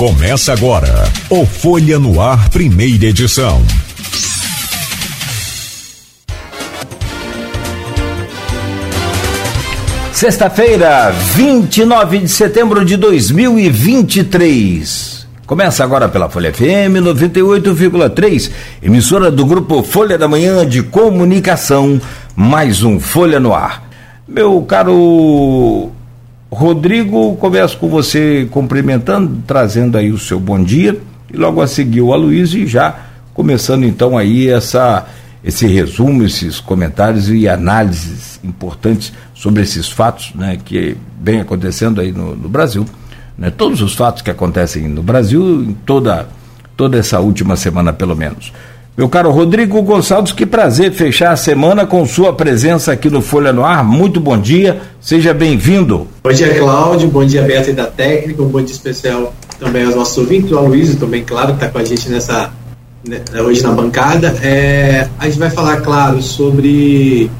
Começa agora o Folha no Ar, primeira edição. Sexta-feira, 29 de setembro de 2023. Começa agora pela Folha FM 98,3, emissora do grupo Folha da Manhã de Comunicação, mais um Folha no Ar. Meu caro Rodrigo, começo com você cumprimentando, trazendo aí o seu bom dia, e logo a seguir o Aloysio e já começando então aí essa, esse resumo, esses comentários e análises importantes sobre esses fatos né, que vem acontecendo aí no, no Brasil. Né, todos os fatos que acontecem no Brasil em toda, toda essa última semana, pelo menos. Meu caro Rodrigo Gonçalves, que prazer fechar a semana com sua presença aqui no Folha no Ar. Muito bom dia, seja bem-vindo. Bom dia, Cláudio. Bom dia, Beto e da técnica. Um bom dia especial também aos nossos ouvintes, ao Luiz também, claro, que está com a gente nessa, né, hoje na bancada. É, a gente vai falar, claro, sobre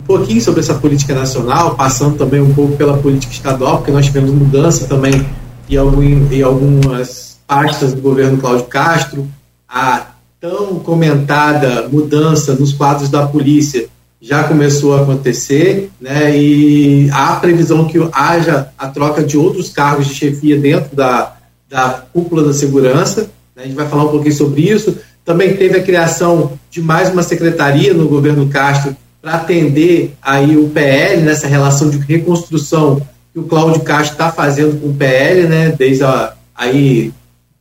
um pouquinho sobre essa política nacional, passando também um pouco pela política estadual, porque nós tivemos mudança também em, algum, em algumas pastas do governo Cláudio Castro. A tão comentada mudança nos quadros da polícia já começou a acontecer, né? E há previsão que haja a troca de outros cargos de chefia dentro da, da cúpula da segurança. Né? A gente vai falar um pouquinho sobre isso. Também teve a criação de mais uma secretaria no governo Castro para atender aí o PL nessa relação de reconstrução que o Cláudio Castro está fazendo com o PL, né? Desde a, aí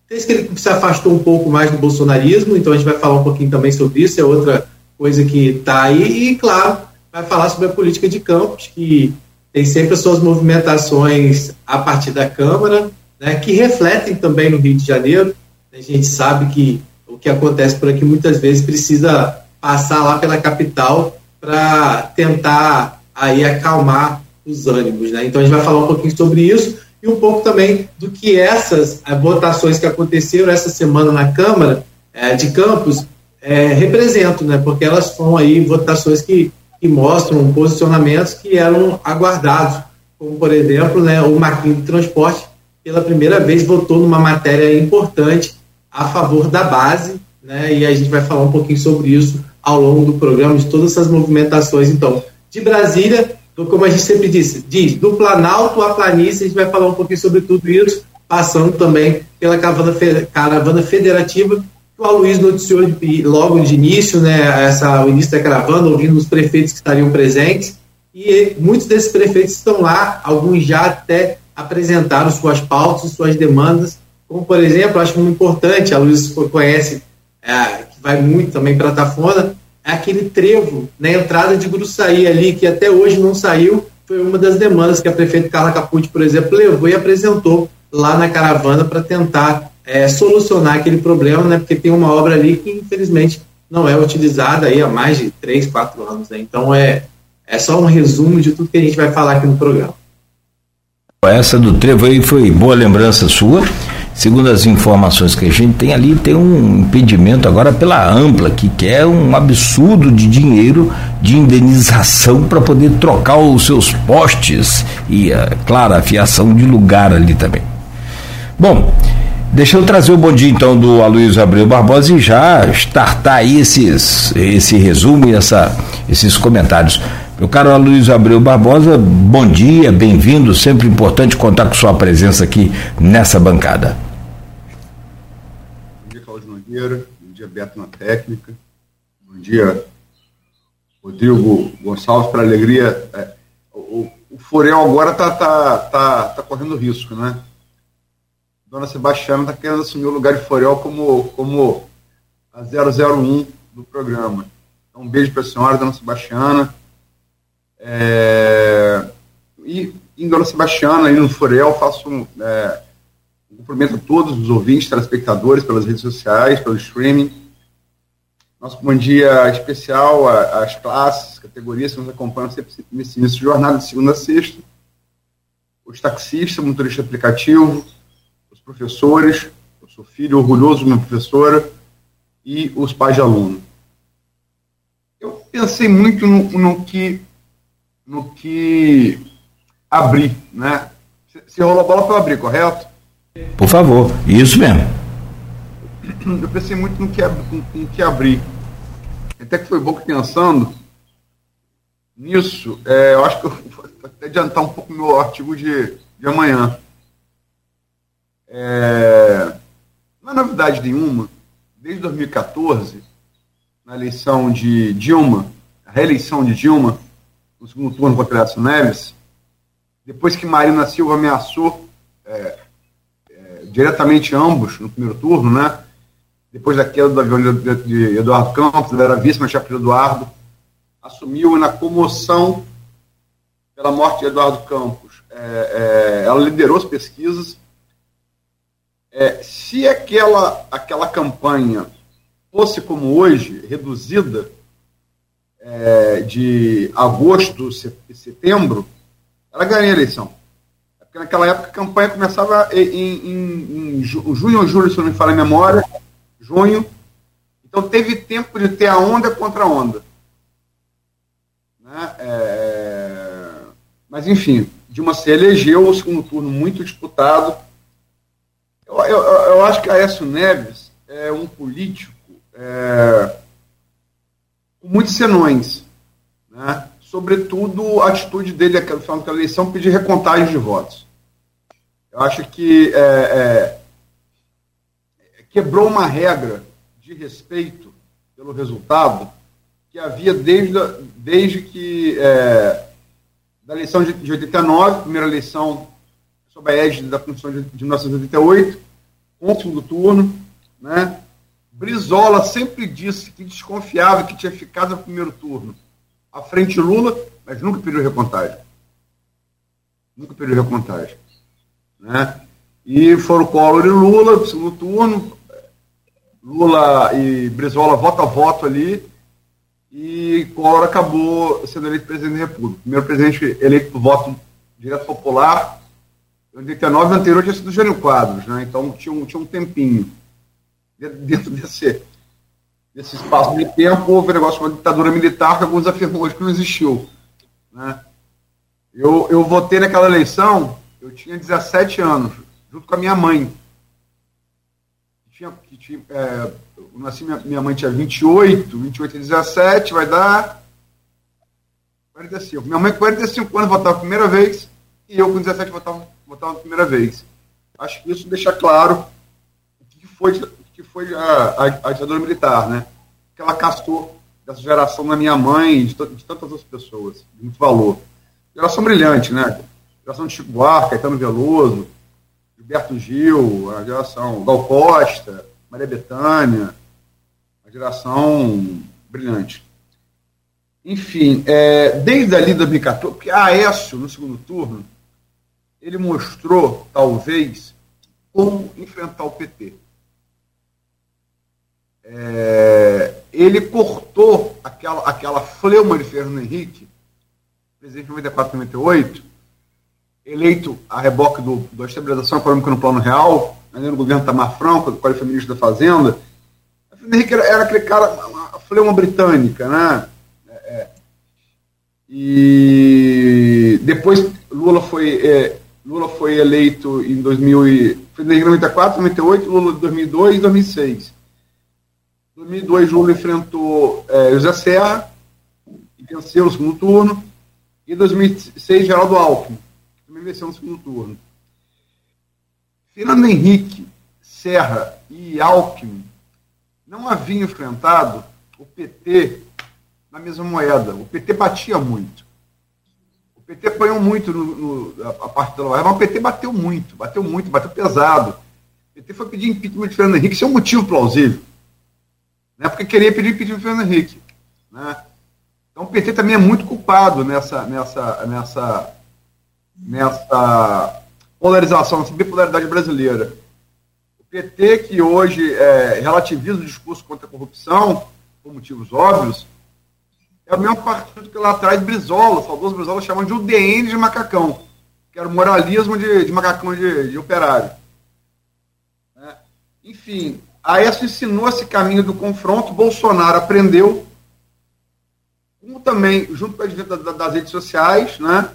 Desde que ele se afastou um pouco mais do bolsonarismo, então a gente vai falar um pouquinho também sobre isso, é outra coisa que está aí, e claro, vai falar sobre a política de campos, que tem sempre as suas movimentações a partir da Câmara, né, que refletem também no Rio de Janeiro. A gente sabe que o que acontece por aqui muitas vezes precisa passar lá pela capital para tentar aí acalmar os ânimos. Né? Então a gente vai falar um pouquinho sobre isso um pouco também do que essas eh, votações que aconteceram essa semana na Câmara é, de Campos é, representam, né? porque elas foram aí votações que, que mostram posicionamentos que eram aguardados, como por exemplo né, o Marquinhos do Transporte, pela primeira vez votou numa matéria importante a favor da base, né, e a gente vai falar um pouquinho sobre isso ao longo do programa, de todas essas movimentações. Então, de Brasília, como a gente sempre disse, diz, do Planalto à planície, a gente vai falar um pouquinho sobre tudo isso, passando também pela caravana, caravana federativa, o Aloysio noticiou logo de início, né, essa, o início da caravana, ouvindo os prefeitos que estariam presentes, e muitos desses prefeitos estão lá, alguns já até apresentaram suas pautas, suas demandas, como por exemplo, acho muito importante, a Luiz conhece, é, que vai muito também para a Tafona, aquele trevo na entrada de Gruçaí ali, que até hoje não saiu, foi uma das demandas que a prefeita Carla Capucci, por exemplo, levou e apresentou lá na caravana para tentar é, solucionar aquele problema, né? Porque tem uma obra ali que infelizmente não é utilizada aí há mais de três, quatro anos. Né? Então é, é só um resumo de tudo que a gente vai falar aqui no programa. Essa do trevo aí foi boa lembrança sua. Segundo as informações que a gente tem ali, tem um impedimento agora pela Ampla, que quer um absurdo de dinheiro de indenização para poder trocar os seus postes e, é, claro, a fiação de lugar ali também. Bom, deixa eu trazer o bom dia então do Aloysio Abreu Barbosa e já startar aí esses, esse resumo e essa, esses comentários. Meu caro Aloysio Abreu Barbosa, bom dia, bem-vindo, sempre importante contar com sua presença aqui nessa bancada. Nogueira, bom dia Beto na técnica, bom dia Rodrigo Gonçalves, para alegria. É, o, o Forel agora está tá, tá, tá correndo risco, né? Dona Sebastiana está querendo assumir o lugar de Forel como, como a 001 do programa. Então, um beijo para a senhora, Dona Sebastiana. É, e em Dona Sebastiana, aí no Forel, faço um, é, Cumprimento a todos os ouvintes, telespectadores, pelas redes sociais, pelo streaming. Nosso bom dia especial às classes, categorias que nos acompanham sempre nesse início de jornada, de segunda a sexta. Os taxistas, motorista aplicativo, os professores, eu sou filho orgulhoso de uma professora, e os pais de aluno. Eu pensei muito no, no que no que abrir, né? Se rolou a bola para abrir, correto? Por favor, isso mesmo. Eu pensei muito no que, no que abrir. Até que foi bom que pensando nisso, é, eu acho que eu vou até adiantar um pouco meu artigo de, de amanhã. É, não é novidade nenhuma, desde 2014, na eleição de Dilma, a reeleição de Dilma, no segundo turno contra Aécio Neves, depois que Marina Silva ameaçou é, diretamente ambos no primeiro turno, né? Depois da queda do avião de, de Eduardo Campos, ela era vítima chefe Eduardo, assumiu na comoção pela morte de Eduardo Campos. É, é ela liderou as pesquisas. É, se aquela, aquela campanha fosse como hoje, reduzida, é, de agosto e setembro, ela ganharia a eleição. Naquela época a campanha começava em, em, em junho ou julho, se não me falha a memória, junho. Então teve tempo de ter a onda contra a onda. Né? É... Mas, enfim, Dilma se elegeu, o segundo turno muito disputado. Eu, eu, eu acho que Aécio Neves é um político é, com muitos senões. Né? Sobretudo, a atitude dele no final da eleição pedir recontagem de votos. Eu acho que é, é, quebrou uma regra de respeito pelo resultado que havia desde, desde que é, da eleição de, de 89, primeira eleição sob a égide da Constituição de, de 1988, com o segundo turno, né? Brizola sempre disse que desconfiava que tinha ficado no primeiro turno à frente Lula, mas nunca pediu recontagem. Nunca pediu recontagem. Né? E foram Collor e Lula, segundo turno, Lula e Brizola voto a voto ali, e Collor acabou sendo eleito presidente da República. Primeiro presidente eleito por voto direto popular. Em 89, o anterior tinha sido Jânio Quadros, né? então tinha um, tinha um tempinho dentro desse, desse espaço de tempo, houve um negócio de uma ditadura militar que alguns afirmam hoje que não existiu. Né? Eu, eu votei naquela eleição, eu tinha 17 anos, junto com a minha mãe. Tinha, que tinha, é, eu nasci, minha, minha mãe tinha 28, 28 e 17, vai dar 45. Minha mãe com 45 anos votava a primeira vez, e eu com 17 votava, votava a primeira vez. Acho que isso deixa claro o que foi que foi a, a, a ditadura militar, né? Que ela castou dessa geração da minha mãe e de, de, tantas outras pessoas, de muito valor. Geração brilhante, né? Geração de Chico Buarque, Caetano Veloso, Gilberto Gil, a geração Gal Costa, Maria Bethânia, a geração brilhante. Enfim, é, desde ali de 2014, porque a Aécio, no segundo turno, ele mostrou, talvez, como enfrentar o PT é, ele cortou aquela, aquela fleuma de Fernando Henrique, presidente de 94 98, eleito a reboque do, da estabilização econômica no plano real, ainda no governo Tamar Franco, qual foi ministro da Fazenda. Fernando Henrique era, era, aquele cara, a fleuma britânica, né? É, é, e depois Lula foi, é, Lula foi eleito em 2000 e, foi em 94, 98, Lula em 2002 e 2006. 2002, Lula enfrentou é, José Serra e venceu no segundo turno. E 2006, Geraldo Alckmin, venceu no segundo turno. Fernando Henrique, Serra e Alckmin não haviam enfrentado o PT na mesma moeda. O PT batia muito. O PT apanhou muito no, no, a parte da Lava mas o PT bateu muito, bateu muito, bateu pesado. O PT foi pedir impeachment de Fernando Henrique, isso é um motivo plausível né, porque queria pedir impeachment do Fernando Henrique. Né? Então o PT também é muito culpado nessa, nessa, nessa, nessa polarização, nessa bipolaridade brasileira. O PT, que hoje é, relativiza o discurso contra a corrupção, por motivos óbvios, é o mesmo partido que lá atrás Brizola, saudoso Brizola, chamam de UDN de macacão, que era o moralismo de, de macacão de, de operário. É. Enfim, Aécio ensinou esse caminho do confronto, Bolsonaro aprendeu, como também, junto com a advento das redes sociais, né,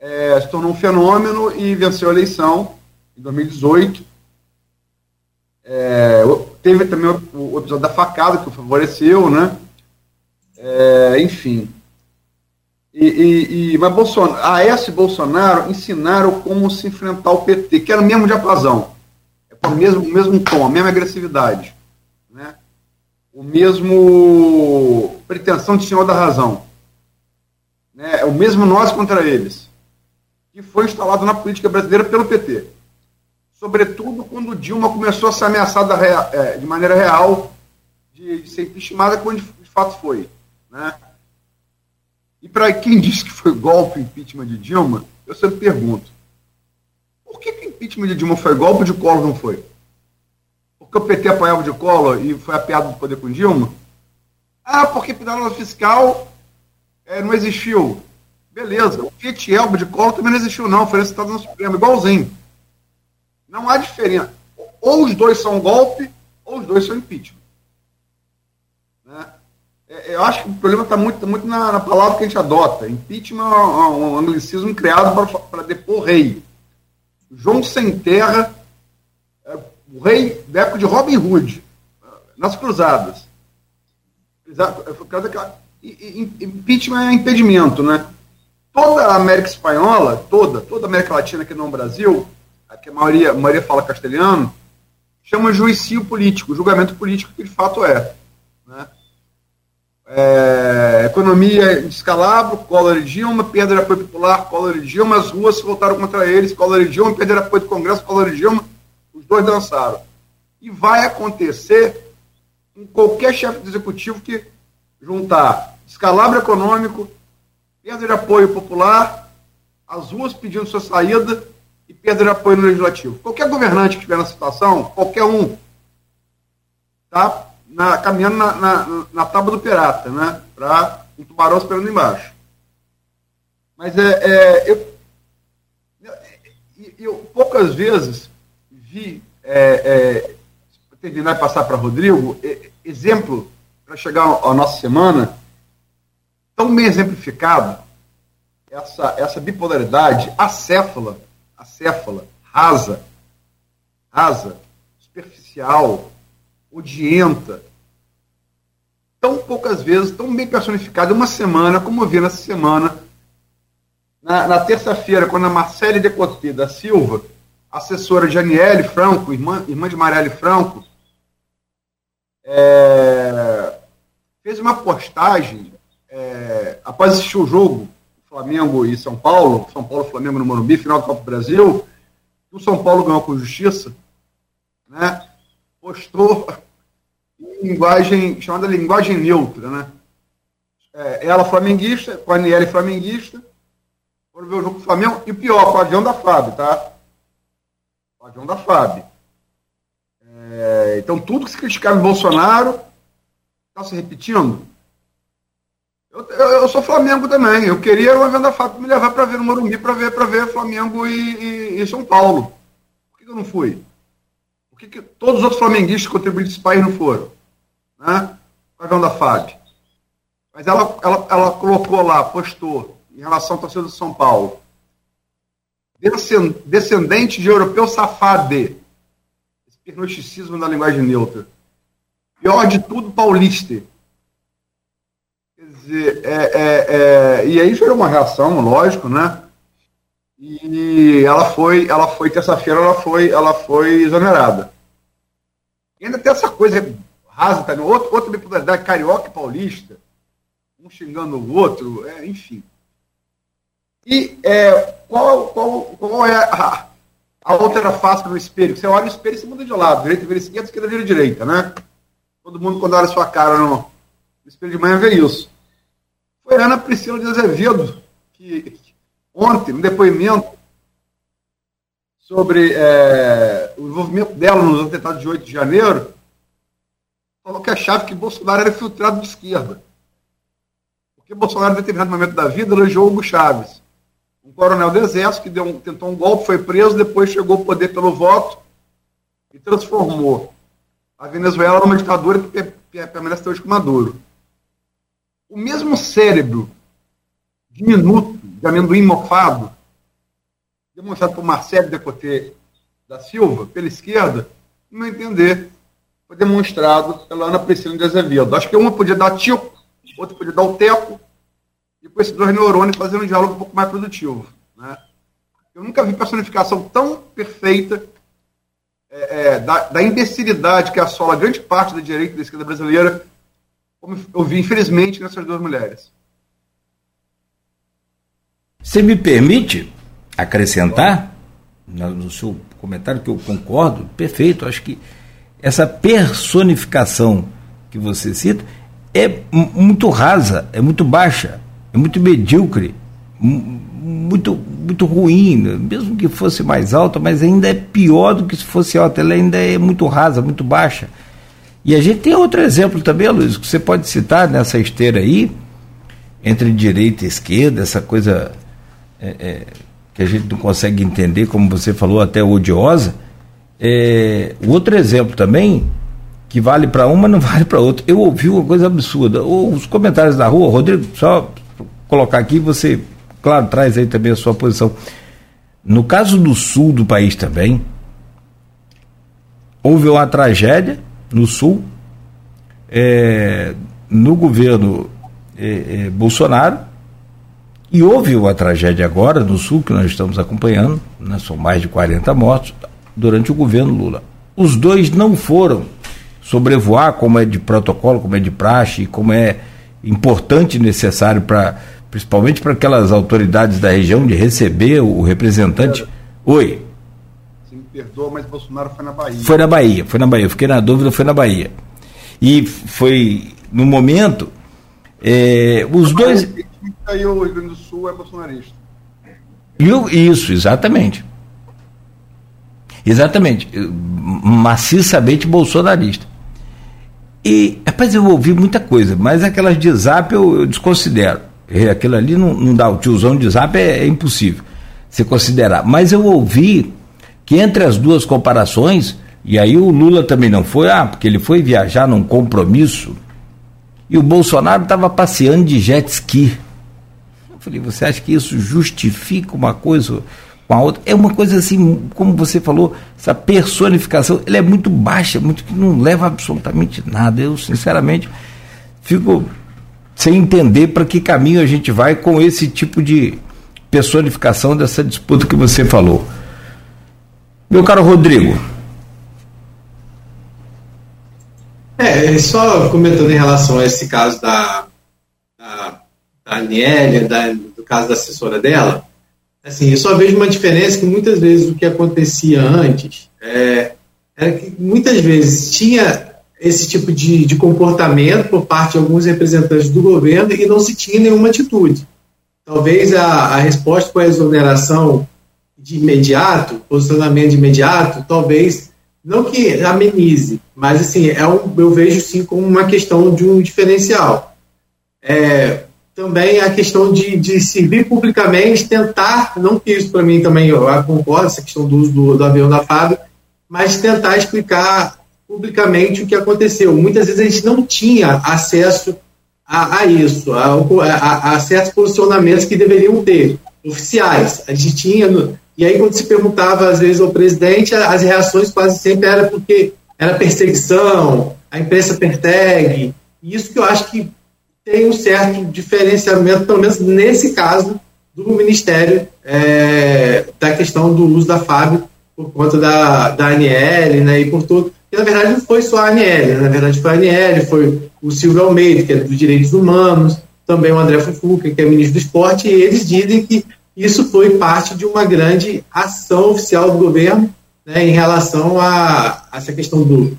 é, se tornou um fenômeno e venceu a eleição. em 2018. É, teve também o, o, episódio da facada, que o favoreceu, né? É, enfim. E, e, e, mas Bolsonaro, Aécio e Bolsonaro ensinaram como se enfrentar o PT, que era o mesmo diapasão, é o mesmo, o mesmo tom, a mesma agressividade, né? o mesmo pretensão de senhor da razão. Né? É o mesmo nós contra eles, que foi instalado na política brasileira pelo PT. Sobretudo quando Dilma começou a ser ameaçada é, de maneira real de, ser impeachmentada, quando de fato foi. Né? E para quem diz que foi golpe o impeachment de Dilma, eu sempre pergunto: por que, o impeachment de Dilma foi golpe de Collor não foi? Porque o PT apoiava de Collor e foi apiado do poder com Dilma? Ah, porque pedalada fiscal é, não existiu. Beleza, o Fiat Elba de Collor também não existiu, não. Foi recitado no Supremo, igualzinho. Não há diferença. Ou os dois são golpe, ou os dois são impeachment. Né? É, eu acho que o problema está muito, muito na, na, palavra que a gente adota. Impeachment é um, um anglicismo criado para depor rei. João Sem Terra, é, o rei da época de Robin Hood, nas cruzadas. Exato. Impeachment é impedimento, né? Toda a América Espanhola, toda, toda a América Latina que não é o Brasil, que a maioria, a maioria fala castelhano, chama juicio político, julgamento político que de fato é. Né? É, economia descalabro, Collor e Dilma, perda de apoio popular, Collor e Dilma, as ruas se voltaram contra eles, Collor e Dilma, perderam apoio do Congresso, Collor e Dilma, os dois dançaram. E vai acontecer com qualquer chefe de executivo que juntar descalabro econômico, perda de apoio popular, as ruas pedindo sua saída e perda de apoio no legislativo. Qualquer governante que estiver na situação, qualquer um, tá na, caminhando na, na, na tábua do pirata, né? Para um tubarão esperando embaixo. Mas é, é eu, eu, eu, poucas vezes vi, é, é, terminar e passar para Rodrigo, é, exemplo para chegar à nossa semana, tão bem exemplificado, essa, essa bipolaridade acéfala, acéfala, rasa, rasa, superficial, odienta, tão poucas vezes, tão bem personificada, uma semana, como eu vi nessa semana, na, na terça-feira, quando a Marcele Decoté da Silva, assessora de Aniele Franco, irmã, irmã de Marielle Franco, é, fez uma postagem é, após assistir o jogo Flamengo e São Paulo, São Paulo e Flamengo no Morumbi, final do Copa do Brasil, o São Paulo ganhou com justiça, né? postou linguagem chamada linguagem neutra, né? É, ela flamenguista, com a Aniele flamenguista, foram ver o jogo do Flamengo, e pior, com o avião da FAB, tá? O avião da FAB. É, então, tudo que se criticava em Bolsonaro está se repetindo. Eu, eu, eu, sou Flamengo também. Eu queria o avião da FAB me levar para ver no Morumbi, para ver, ver Flamengo e, e, e, São Paulo. Por que eu não fui? Por que, que todos os outros flamenguistas contribuídos desse país não foram? né? Pagão da FAB. Mas ela, ela, ela colocou lá, postou, em relação à torcida do São Paulo, descendente de europeu safado. Esse pernosticismo da linguagem neutra. Pior de tudo, paulista. Dizer, é, é, é, e aí gerou uma reação, lógico, né? E ela foi, ela foi terça-feira, ela foi, ela foi exonerada. E ainda tem essa coisa rasa também, outro, outra bipolaridade, carioca e paulista, um xingando o outro, é, enfim. E é, qual, qual, qual é a, a outra face no espelho? Você olha o espelho e se muda de lado, direita vira esquerda, esquerda vira direita, né? Todo mundo, quando olha sua cara no espelho de manhã, vê isso. Foi a Ana Priscila de Azevedo, que ontem, no depoimento sobre é, o envolvimento dela nos atentados de 8 de janeiro, falou que achava que Bolsonaro era filtrado de esquerda. Porque Bolsonaro, em determinado momento da vida, elegeu Hugo Chaves, um coronel do exército que um, tentou um golpe, foi preso, depois chegou ao poder pelo voto e transformou a Venezuela numa ditadura que permanece hoje com Maduro. O mesmo cérebro diminuto, de amendoim mofado, demonstrado por Marcelo Decoté da Silva, pela esquerda, no meu entender, foi demonstrado pela Ana Priscila de Azevedo. Acho que uma podia dar tico, outra podia dar o teco, e com esses dois neurônios fazendo um diálogo um pouco mais produtivo. Né? Eu nunca vi personificação tão perfeita é, é, da, da, imbecilidade que assola grande parte da direita e da esquerda brasileira, como eu vi, infelizmente, nessas duas mulheres. Você me permite acrescentar no seu comentário que eu concordo, perfeito. Acho que essa personificação que você cita é muito rasa, é muito baixa, é muito medíocre, muito, muito ruim, mesmo que fosse mais alta, mas ainda é pior do que se fosse alta, ela ainda é muito rasa, muito baixa. E a gente tem outro exemplo também, Luiz, que você pode citar nessa esteira aí, entre direita e esquerda, essa coisa é, é, que a gente não consegue entender, como você falou, até odiosa. É, outro exemplo também, que vale para uma, não vale para outra. Eu ouvi uma coisa absurda. Os comentários da rua, Rodrigo, só colocar aqui, você, claro, traz aí também a sua posição. No caso do sul do país também, houve uma tragédia no sul, é, no governo é, é, Bolsonaro, e houve uma tragédia agora no sul, que nós estamos acompanhando, né, são mais de 40 mortos, durante o governo Lula. Os dois não foram sobrevoar, como é de protocolo, como é de praxe, como é importante e necessário para principalmente para aquelas autoridades da região de receber o representante. Oi. Perdoa, mas Bolsonaro foi na Bahia. Foi na Bahia, foi na Bahia. Eu fiquei na dúvida, foi na Bahia. E foi no momento é, os dois e o Rio Grande do Sul é bolsonarista. Isso, exatamente. Exatamente. Maciçamente bolsonarista. E, rapaz, eu ouvi muita coisa, mas aquelas de zap eu, eu desconsidero. Aquilo ali não, não dá, o tiozão de zap é, é impossível se considerar. Mas eu ouvi que entre as duas comparações, e aí o Lula também não foi, ah, porque ele foi viajar num compromisso, e o Bolsonaro estava passeando de jet ski. Eu falei, você acha que isso justifica uma coisa com a outra? É uma coisa assim, como você falou, essa personificação, ela é muito baixa, muito que não leva absolutamente nada. Eu, sinceramente, fico sem entender para que caminho a gente vai com esse tipo de personificação dessa disputa que você falou. Meu caro Rodrigo. É, só comentando em relação a esse caso da, da da da, do caso da assessora dela, assim, eu só vejo uma diferença que muitas vezes o que acontecia antes é, era que muitas vezes tinha esse tipo de, de comportamento por parte de alguns representantes do governo e não se tinha nenhuma atitude. Talvez a, a resposta com a exoneração de imediato, posicionamento de imediato, talvez não que amenize, mas assim, é um, eu vejo sim como uma questão de um diferencial. É, também a questão de, de servir publicamente, tentar, não que isso para mim também eu concordo, essa questão do uso do, do avião da Fábio, mas tentar explicar publicamente o que aconteceu. Muitas vezes a gente não tinha acesso a, a isso, a, a, a, certos posicionamentos que deveriam ter, oficiais. A gente tinha, e aí quando se perguntava às vezes ao presidente, as reações quase sempre era porque era perseguição, a imprensa persegue, isso que eu acho que tem um certo diferenciamento, pelo menos nesse caso, do Ministério é, da questão do uso da FAB por conta da, da ANL né, e por tudo. E, na verdade, não foi só a ANL, né, na verdade foi a ANL, foi o Silvio Almeida, que é dos direitos humanos, também o André Fufuca, que é ministro do esporte, e eles dizem que isso foi parte de uma grande ação oficial do governo né, em relação a, a essa questão do,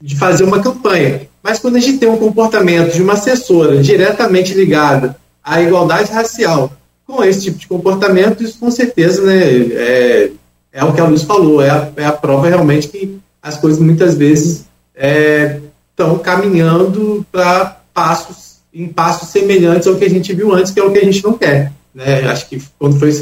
de fazer uma campanha. Mas quando a gente tem um comportamento de uma assessora diretamente ligada à igualdade racial com esse tipo de comportamento, isso com certeza né, é, é o que a Luz falou, é a, é a prova realmente que as coisas muitas vezes estão é, caminhando para passos em passos semelhantes ao que a gente viu antes, que é o que a gente não quer. Né? Acho que quando foi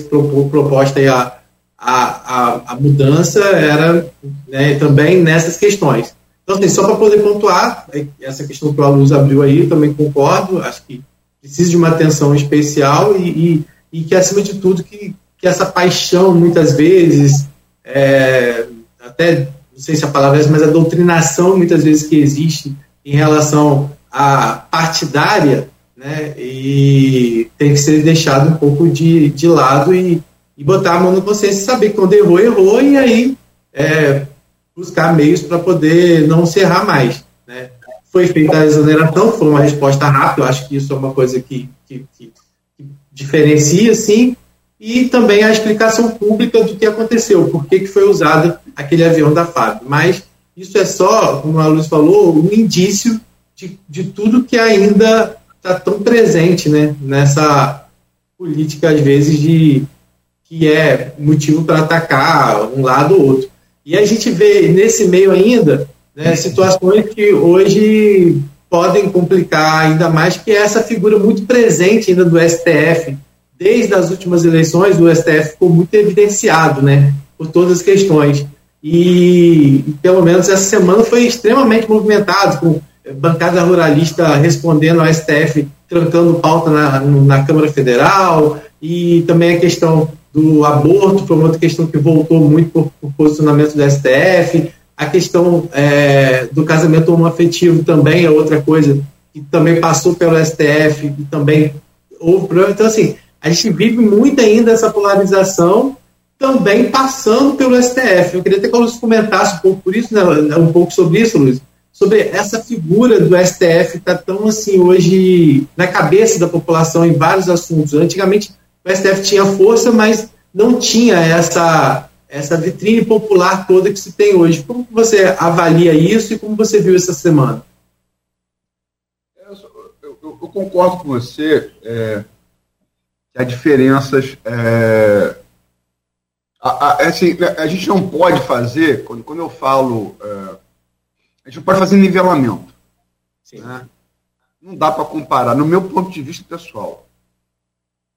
proposta a, a, a, a mudança era né, também nessas questões. Então, assim, só para poder pontuar, é, essa questão que o Aluz abriu aí, também concordo, acho que precisa de uma atenção especial e, e, e que, acima de tudo, que, que essa paixão, muitas vezes, é, até, não sei se a palavra é essa, mas a doutrinação muitas vezes que existe em relação à partidária, né, e tem que ser deixado um pouco de, de lado e, e botar a mão no consciência e saber quando errou, errou, e aí é, buscar meios para poder não se errar mais. Né. Foi feita a exoneração, foi uma resposta rápida, eu acho que isso é uma coisa que, que, que diferencia, sim, e também a explicação pública do que aconteceu, por que, que foi usado aquele avião da FAB. Mas isso é só, como a Luz falou, um indício de, de tudo que ainda está tão presente né, nessa política, às vezes, de que é motivo para atacar um lado ou outro. E a gente vê nesse meio ainda né, situações que hoje podem complicar ainda mais, que é essa figura muito presente ainda do STF, desde as últimas eleições, o STF ficou muito evidenciado, né, por todas as questões. E, pelo menos essa semana foi extremamente movimentado, com bancada ruralista respondendo ao STF, trancando pauta na, na Câmara Federal, e também a questão do aborto foi uma outra questão que voltou muito por, por posicionamento do STF. A questão é, do casamento homoafetivo também é outra coisa que também passou pelo STF e também houve problema. Então, assim, a gente vive muito ainda essa polarização, também passando pelo STF. Eu queria até que Luiz comentasse um pouco por isso, né, um pouco sobre isso, Luiz, sobre essa figura do STF está tão assim hoje na cabeça da população em vários assuntos. Antigamente o STF tinha força, mas não tinha essa essa vitrine popular toda que se tem hoje. Como você avalia isso e como você viu essa semana? Eu, eu, eu concordo com você. É que há diferenças. É, a, a, é assim, a, gente não pode fazer, quando, quando eu falo. É, a gente não pode fazer nivelamento. Né? Não dá para comparar, no meu ponto de vista pessoal,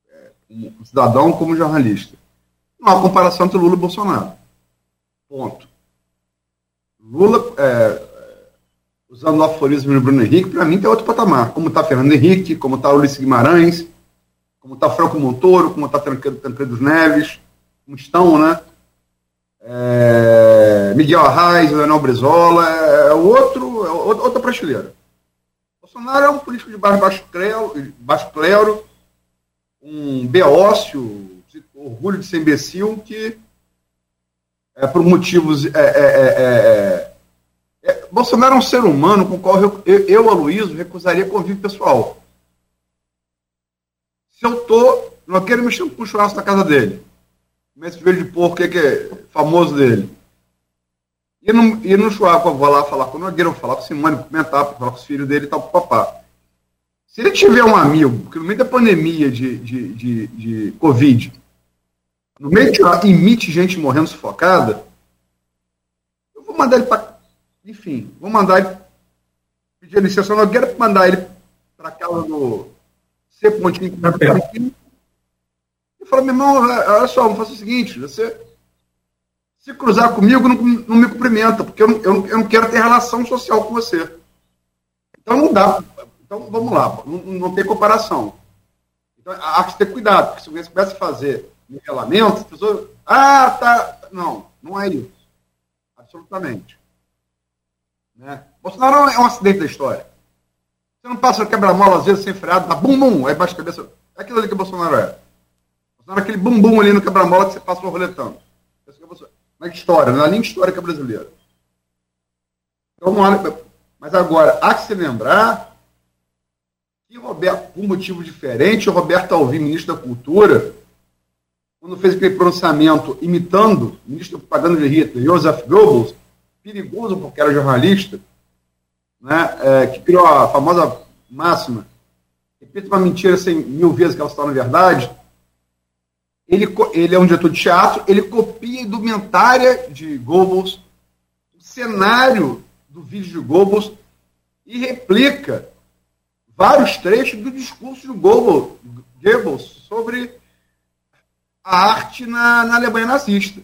é, como cidadão como jornalista. Não há comparação entre Lula e Bolsonaro. Ponto. Lula, é, usando o aforismo do Bruno Henrique, para mim tem outro patamar. Como está Fernando Henrique, como está Ulisses Guimarães, como está Franco Montoro, como está Tancredo Neves, como estão, né? É, Miguel Arraes, Leonel Brizola, é, é outro, é outra prateleira. Bolsonaro é um político de baixo clero, baixo clero um beócio, orgulho de ser imbecil, que é, por motivos. É, é, é, Bolsonaro é um ser humano com o qual eu, eu, Aloysio, recusaria convívio pessoal se eu tô, não quero mexer com o churrasco na casa dele, esse joelho de porco que é, que é famoso dele. E no, e no churrasco eu vou lá falar com o Nogueira, vou falar com o Simone, comentar, falar com os filhos dele e tal, papá. Se ele tiver um amigo que no meio da pandemia de, de, de, de Covid, no meio de lá, imite gente morrendo sufocada, eu vou mandar ele para. Enfim, vou mandar ele pedir licença ao Nogueira para mandar ele para casa do ser pontinho falou, meu irmão, olha só, vamos fazer o seguinte, você se cruzar comigo, não, não me cumprimenta, porque eu não, eu, eu não quero ter relação social com você. Então não dá. Então vamos lá, não, não tem comparação. Então há que ter cuidado, porque se você começa a fazer nivelamento, as pessoas. Ah, tá. Não, não é isso. Absolutamente. Né? Bolsonaro é um acidente da história. Você não passa quebra-mola, às vezes, sem freado, dá bum bum, aí baixa a cabeça. É aquilo ali que o Bolsonaro é. É aquele bum bum ali no quebra-mola que você passa roletando. Esse é Na história, na linha histórica brasileira. Então, mas agora, há que se lembrar que Roberto, por um motivo diferente, o Roberto Alvim, ministro da Cultura, quando fez aquele pronunciamento imitando o ministro da propaganda de Hitler, Joseph Goebbels, perigoso porque era jornalista, né, é, que criou a famosa máxima, repita uma mentira cem mil vezes que ela se torna verdade, ele, ele é um diretor de teatro, ele copia a indumentária de Goebbels, o cenário do vídeo de Goebbels, e replica vários trechos do discurso de Goebbels, Goebbels sobre a arte na, na Alemanha nazista.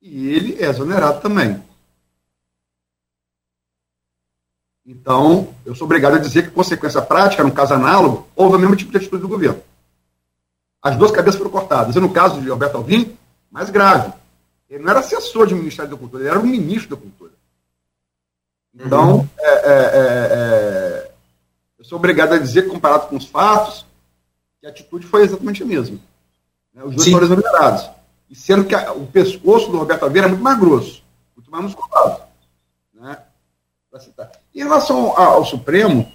E ele é exonerado também. Então, eu sou obrigado a dizer que, consequência prática, no caso análogo, houve o mesmo tipo de atitude do governo. As duas cabeças foram cortadas. E no caso de Roberto Alvim, mais grave. Ele não era assessor de Ministério da Cultura, ele era o ministro da Cultura. Então, uhum. é, é, é, eu sou obrigado a dizer, comparado com os fatos, que a atitude foi exatamente a mesma. Né? Os dois Sim. foram exonerados. E sendo que a, o pescoço do Roberto Aveira é muito mais grosso, muito mais musculado. Né? Em relação ao, ao Supremo,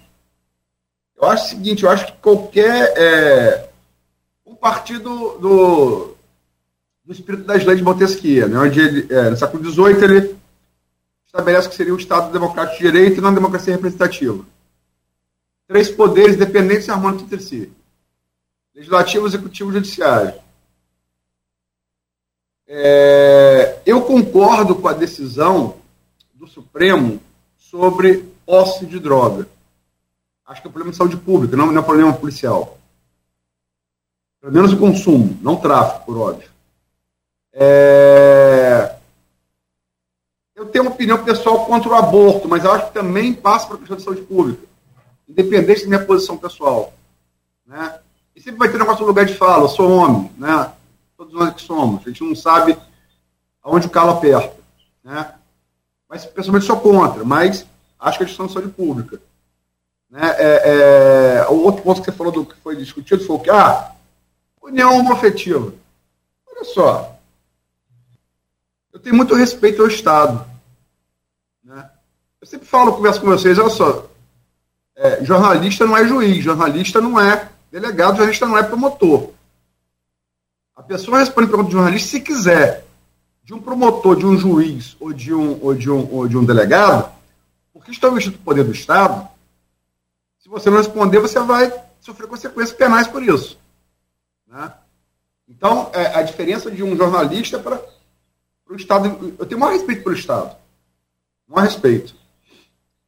eu acho o seguinte, eu acho que qualquer um partido do, do espírito das leis de Montesquieu, né, onde ele, é, no século XVIII ele estabelece que seria o Estado democrático de direito e não democracia representativa. Três poderes dependentes e harmônicos entre si. Legislativo, executivo e judiciário. É, eu concordo com a decisão do Supremo sobre posse de droga. Acho que é um problema de saúde pública, não, não é um problema policial. Pelo menos o consumo, não o tráfico, por óbvio. É... Eu tenho uma opinião pessoal contra o aborto, mas eu acho que também passa para a questão de saúde pública, independente da minha posição pessoal. Né? E sempre vai ter um negócio no lugar de fala, eu sou homem, né? todos nós que somos, a gente não sabe aonde o calo aperta. Né? Mas, pessoalmente, sou contra, mas acho que a questão de saúde pública. Né? É, é, o outro ponto que você falou do que foi discutido foi o que? Ah, união homoafetiva. Olha só, eu tenho muito respeito ao Estado. Né? Eu sempre falo, converso com vocês, olha só, é, jornalista não é juiz, jornalista não é delegado, jornalista não é promotor. A pessoa responde pergunta de jornalista se quiser. De um promotor, de um juiz ou de um, ou de um, ou de um delegado, porque estão investindo o poder do Estado, se você não responder, você vai sofrer consequências penais por isso. Né? Então, é, a diferença de um jornalista para o Estado. Eu tenho maior respeito pelo Estado. Maior respeito.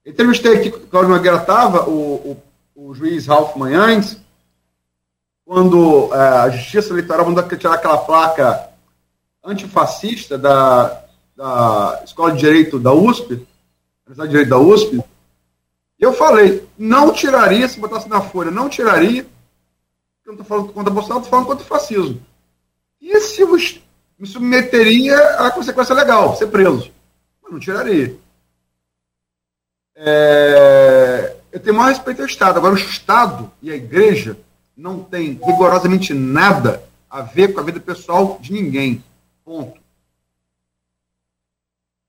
Entrevistei aqui, Cláudio Nogueira estava, o, o, o, juiz Ralph Manhães, quando é, a Justiça Eleitoral mandou tirar aquela placa antifascista da, da Escola de Direito da USP, Universidade de Direito da USP, eu falei, não tiraria, se botasse na folha, não tiraria, eu não estou falando contra Bolsonaro, estou falando contra o fascismo. E se me submeteria à consequência legal, ser preso. Mas não tiraria. É, eu tenho maior respeito ao Estado. Agora, o Estado e a Igreja não têm rigorosamente nada a ver com a vida pessoal de ninguém. Ponto.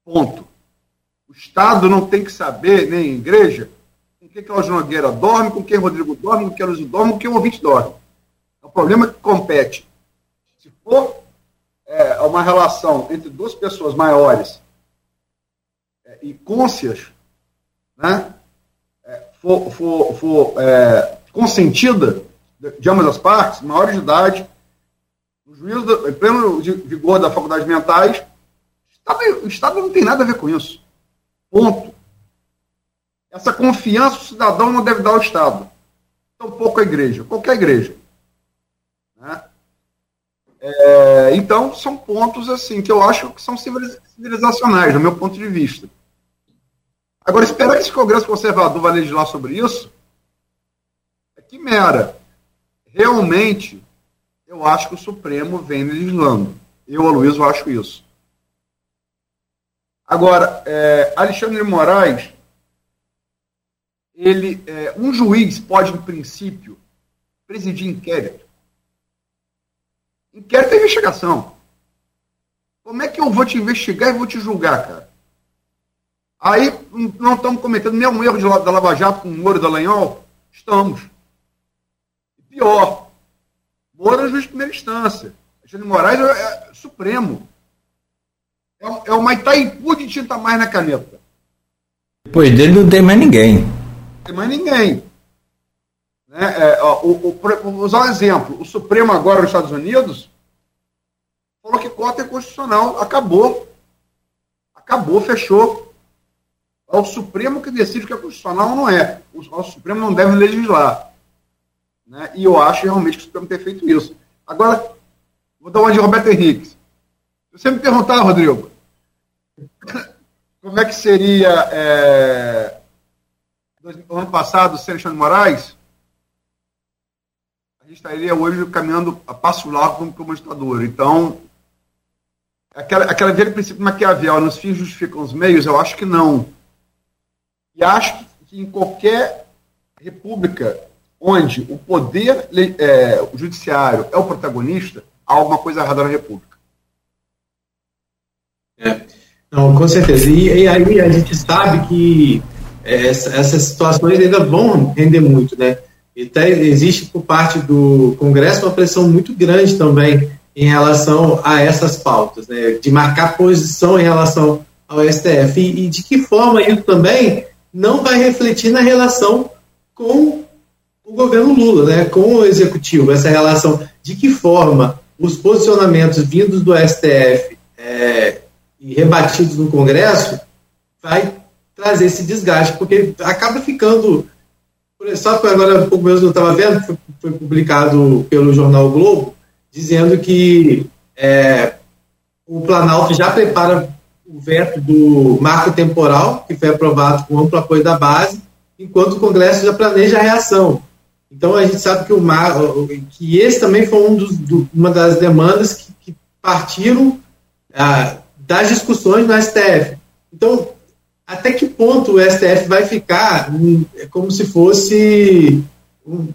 Ponto. O Estado não tem que saber, nem a Igreja, com que Cláudio Nogueira dorme, com quem Rodrigo dorme, com quem Luiz dorme, com quem o ouvinte dorme. É um problema que compete. Se for é, uma relação entre duas pessoas maiores é, e côncias, né, é, for, for, for é, consentida de, ambas as partes, maiores de idade, o juízo, do, em pleno vigor da faculdade mentais, o Estado não tem nada a ver com isso. Ponto. Essa confiança o cidadão não deve dar ao Estado. Tampouco a igreja, qualquer igreja. É, então, são pontos assim que eu acho que são civilizacionais, do meu ponto de vista. Agora, esperar que esse Congresso Conservador vá legislar sobre isso é que mera. Realmente, eu acho que o Supremo vem legislando. Eu, Aloysio, acho isso. Agora, é, Alexandre de Moraes, ele, é, um juiz pode, em princípio, presidir inquérito Inquérito é investigação. Como é que eu vou te investigar e vou te julgar, cara? Aí não estamos cometendo nenhum erro de, da Lava Jato com o Moro e Dallagnol? Estamos. E pior, Moro é juiz de primeira instância. Alexandre Moraes é, é supremo. É, é uma Itaipu de tinta mais na caneta. Depois dele não tem mais ninguém. Não tem mais ninguém. Né? É, ó, o, o, vou usar um exemplo. O Supremo agora nos Estados Unidos falou que cota é constitucional. Acabou. Acabou, fechou. É o Supremo que decide que é constitucional ou não é. O, o Supremo não deve legislar. Né? E eu acho realmente que o Supremo tem feito isso. Agora, vou dar uma de Roberto Henrique. Se você me perguntar, Rodrigo, como é que seria é, o ano passado sem Alexandre Moraes, estaria hoje caminhando a passo largo como, ditadura. Então, aquela, aquela velha princípio Maquiavel, nos fins justificam os meios, eu acho que não. E acho que em qualquer república onde o poder é, o judiciário é o protagonista, há alguma coisa errada na república. É. Não, com certeza. E, e, aí a gente sabe que é, essas situações ainda vão render muito, né? E até existe por parte do Congresso uma pressão muito grande também em relação a essas pautas, né? De marcar posição em relação ao STF. E, e de que forma isso também não vai refletir na relação com o governo Lula, né? Com o executivo, essa relação. De que forma os posicionamentos vindos do STF é, e rebatidos no Congresso vai trazer esse desgaste, porque acaba ficando. Só que agora, um pouco mesmo, eu estava vendo, foi, foi, publicado pelo jornal o Globo, dizendo que é, o Planalto já prepara o veto do marco temporal, que foi aprovado com amplo apoio da base, enquanto o Congresso já planeja a reação. Então a gente sabe que, o mar, que esse também foi um dos, do, uma das demandas que, que partiram ah, das discussões no STF. Então, até que ponto o STF vai ficar é como se fosse um,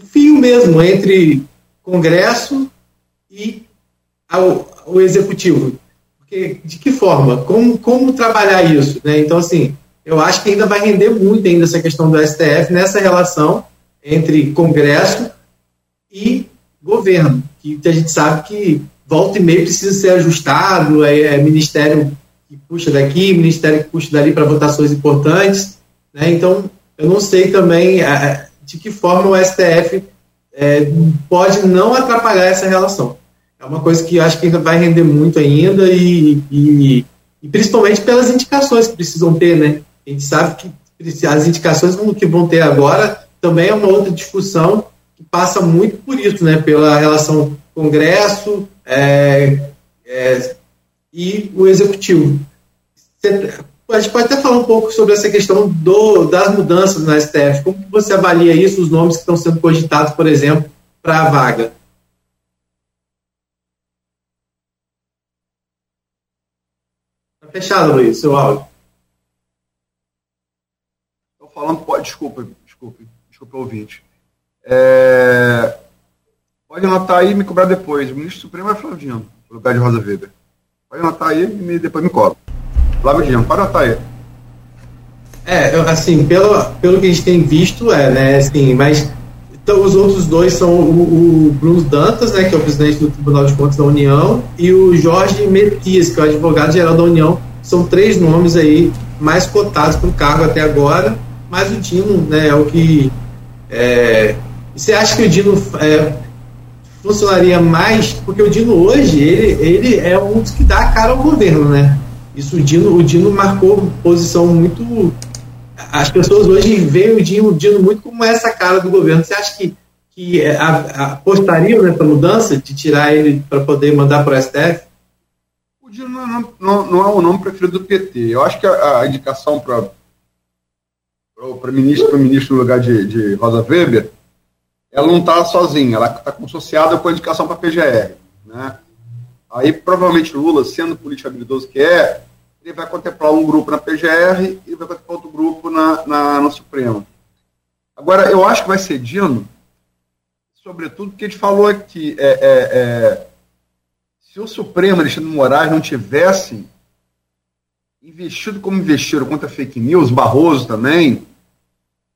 fio mesmo entre Congresso e o Executivo? Porque, de que forma? Como, como trabalhar isso? Né? Então, assim, eu acho que ainda vai render muito ainda essa questão do STF nessa relação entre Congresso e governo, que a gente sabe que volta e meio precisa ser ajustado, é, é ministério que puxa daqui, ministério que puxa dali para votações importantes. Né? Então, eu não sei também é, de que forma o STF é, pode não atrapalhar essa relação. É uma coisa que acho que ainda vai render muito ainda e, e, e principalmente pelas indicações que precisam ter, né? A gente sabe que as indicações que vão ter agora também é uma outra discussão que passa muito por isso, né? Pela relação Congresso, é, é, e o Executivo. A gente pode até falar um pouco sobre essa questão do, das mudanças na STF. Como você avalia isso, os nomes que estão sendo cogitados, por exemplo, para a vaga? Está fechado, Luiz, seu áudio. Estou falando, pode, desculpa, desculpe, desculpe, ouvinte. É, Pode anotar aí e me cobrar depois. O ministro Supremo é Flávio Dino, no lugar de Rosa Weber. Pode anotar aí e depois me cobra. Flávio Dino, pode anotar aí. É, assim, pelo, pelo que a gente tem visto, é, né, assim, mas então, os outros dois são o, o Bruno Dantas, né, que é o presidente do Tribunal de Contas da União, e o Jorge Metias, que é o advogado-geral da União. São três nomes aí mais cotados para o cargo até agora, mas o Dino né, é o que. É, você acha que o Dino é, funcionaria mais, porque o Dino hoje, ele, ele é um dos que dá a cara ao governo, né? Isso o Dino, o Dino marcou posição muito. As pessoas hoje veem o Dino, o Dino muito como essa cara do governo. Você acha que, que apostariam nessa mudança de tirar ele para poder mandar para o STF? O Dino não, não, não, é o nome preferido do PT. Eu acho que a, a indicação para o ministro, ministro no lugar de, de Rosa Weber ela não está sozinha, ela está associada com a indicação para a PGR. Né? Aí, provavelmente, Lula, sendo político habilidoso que é, ele vai contemplar um grupo na PGR e vai contemplar outro grupo na, na, no Supremo. Agora, eu acho que vai ser Dino, sobretudo porque a gente falou aqui, é, é, é, se o Supremo, Alexandre Moraes, não tivesse investido como investiram contra fake news, Barroso também,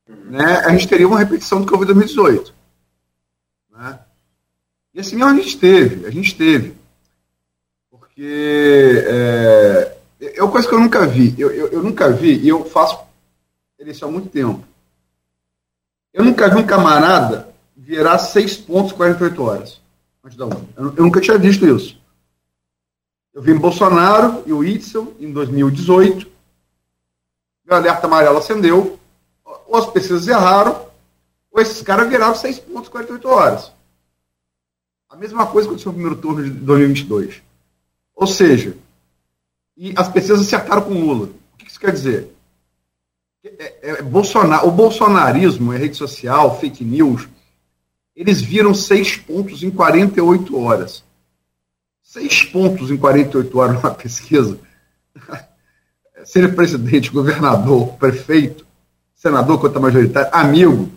né, a gente teria uma repetição do que houve em 2018. E assim a gente teve, a gente teve. Porque é, é uma coisa que eu nunca vi. Eu, eu, eu nunca vi, e eu faço eleição há muito tempo. Eu nunca vi um camarada virar seis pontos 48 horas antes da. Eu, eu nunca tinha visto isso. Eu vi Bolsonaro e o Itzel em 2018. O alerta amarelo acendeu. Ou as pesquisas erraram, ou esses caras viraram 6 pontos 48 horas. A mesma coisa aconteceu no primeiro turno de 2022. Ou seja, e as pesquisas acertaram com Lula. O que isso quer dizer? É, é, é, Bolsonaro, o bolsonarismo, a rede social, fake news, eles viram seis pontos em 48 horas. seis pontos em 48 horas numa pesquisa, seja presidente, governador, prefeito, senador, contra majoritário, amigo,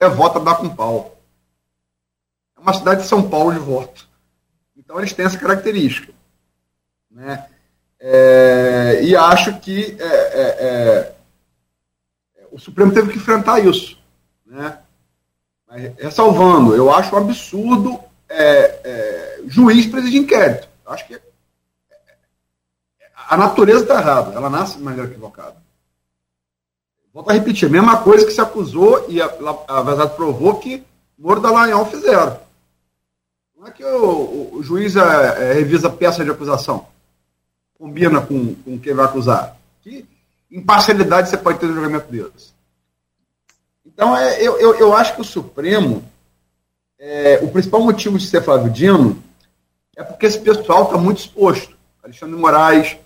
é voto a dar com pau. Uma cidade de São Paulo de voto. Então eles têm essa característica. Né? É, e acho que é, é, é o Supremo teve que enfrentar isso. Né? Mas, ressalvando, eu acho um absurdo é, é, juiz presidir inquérito. Acho que a natureza está errada, ela nasce de maneira equivocada. Volto a repetir, a mesma coisa que se acusou e a, a, a provou que Moro da Dallagnol fizeram. Não é que o, o, juiz é, é, revisa peça de acusação, combina com, com quem vai acusar. Que imparcialidade você pode ter no julgamento deles. Então, é, eu, eu, eu acho que o Supremo, é, o principal motivo de ser Flávio Dino é porque esse pessoal está muito exposto. Alexandre Moraes.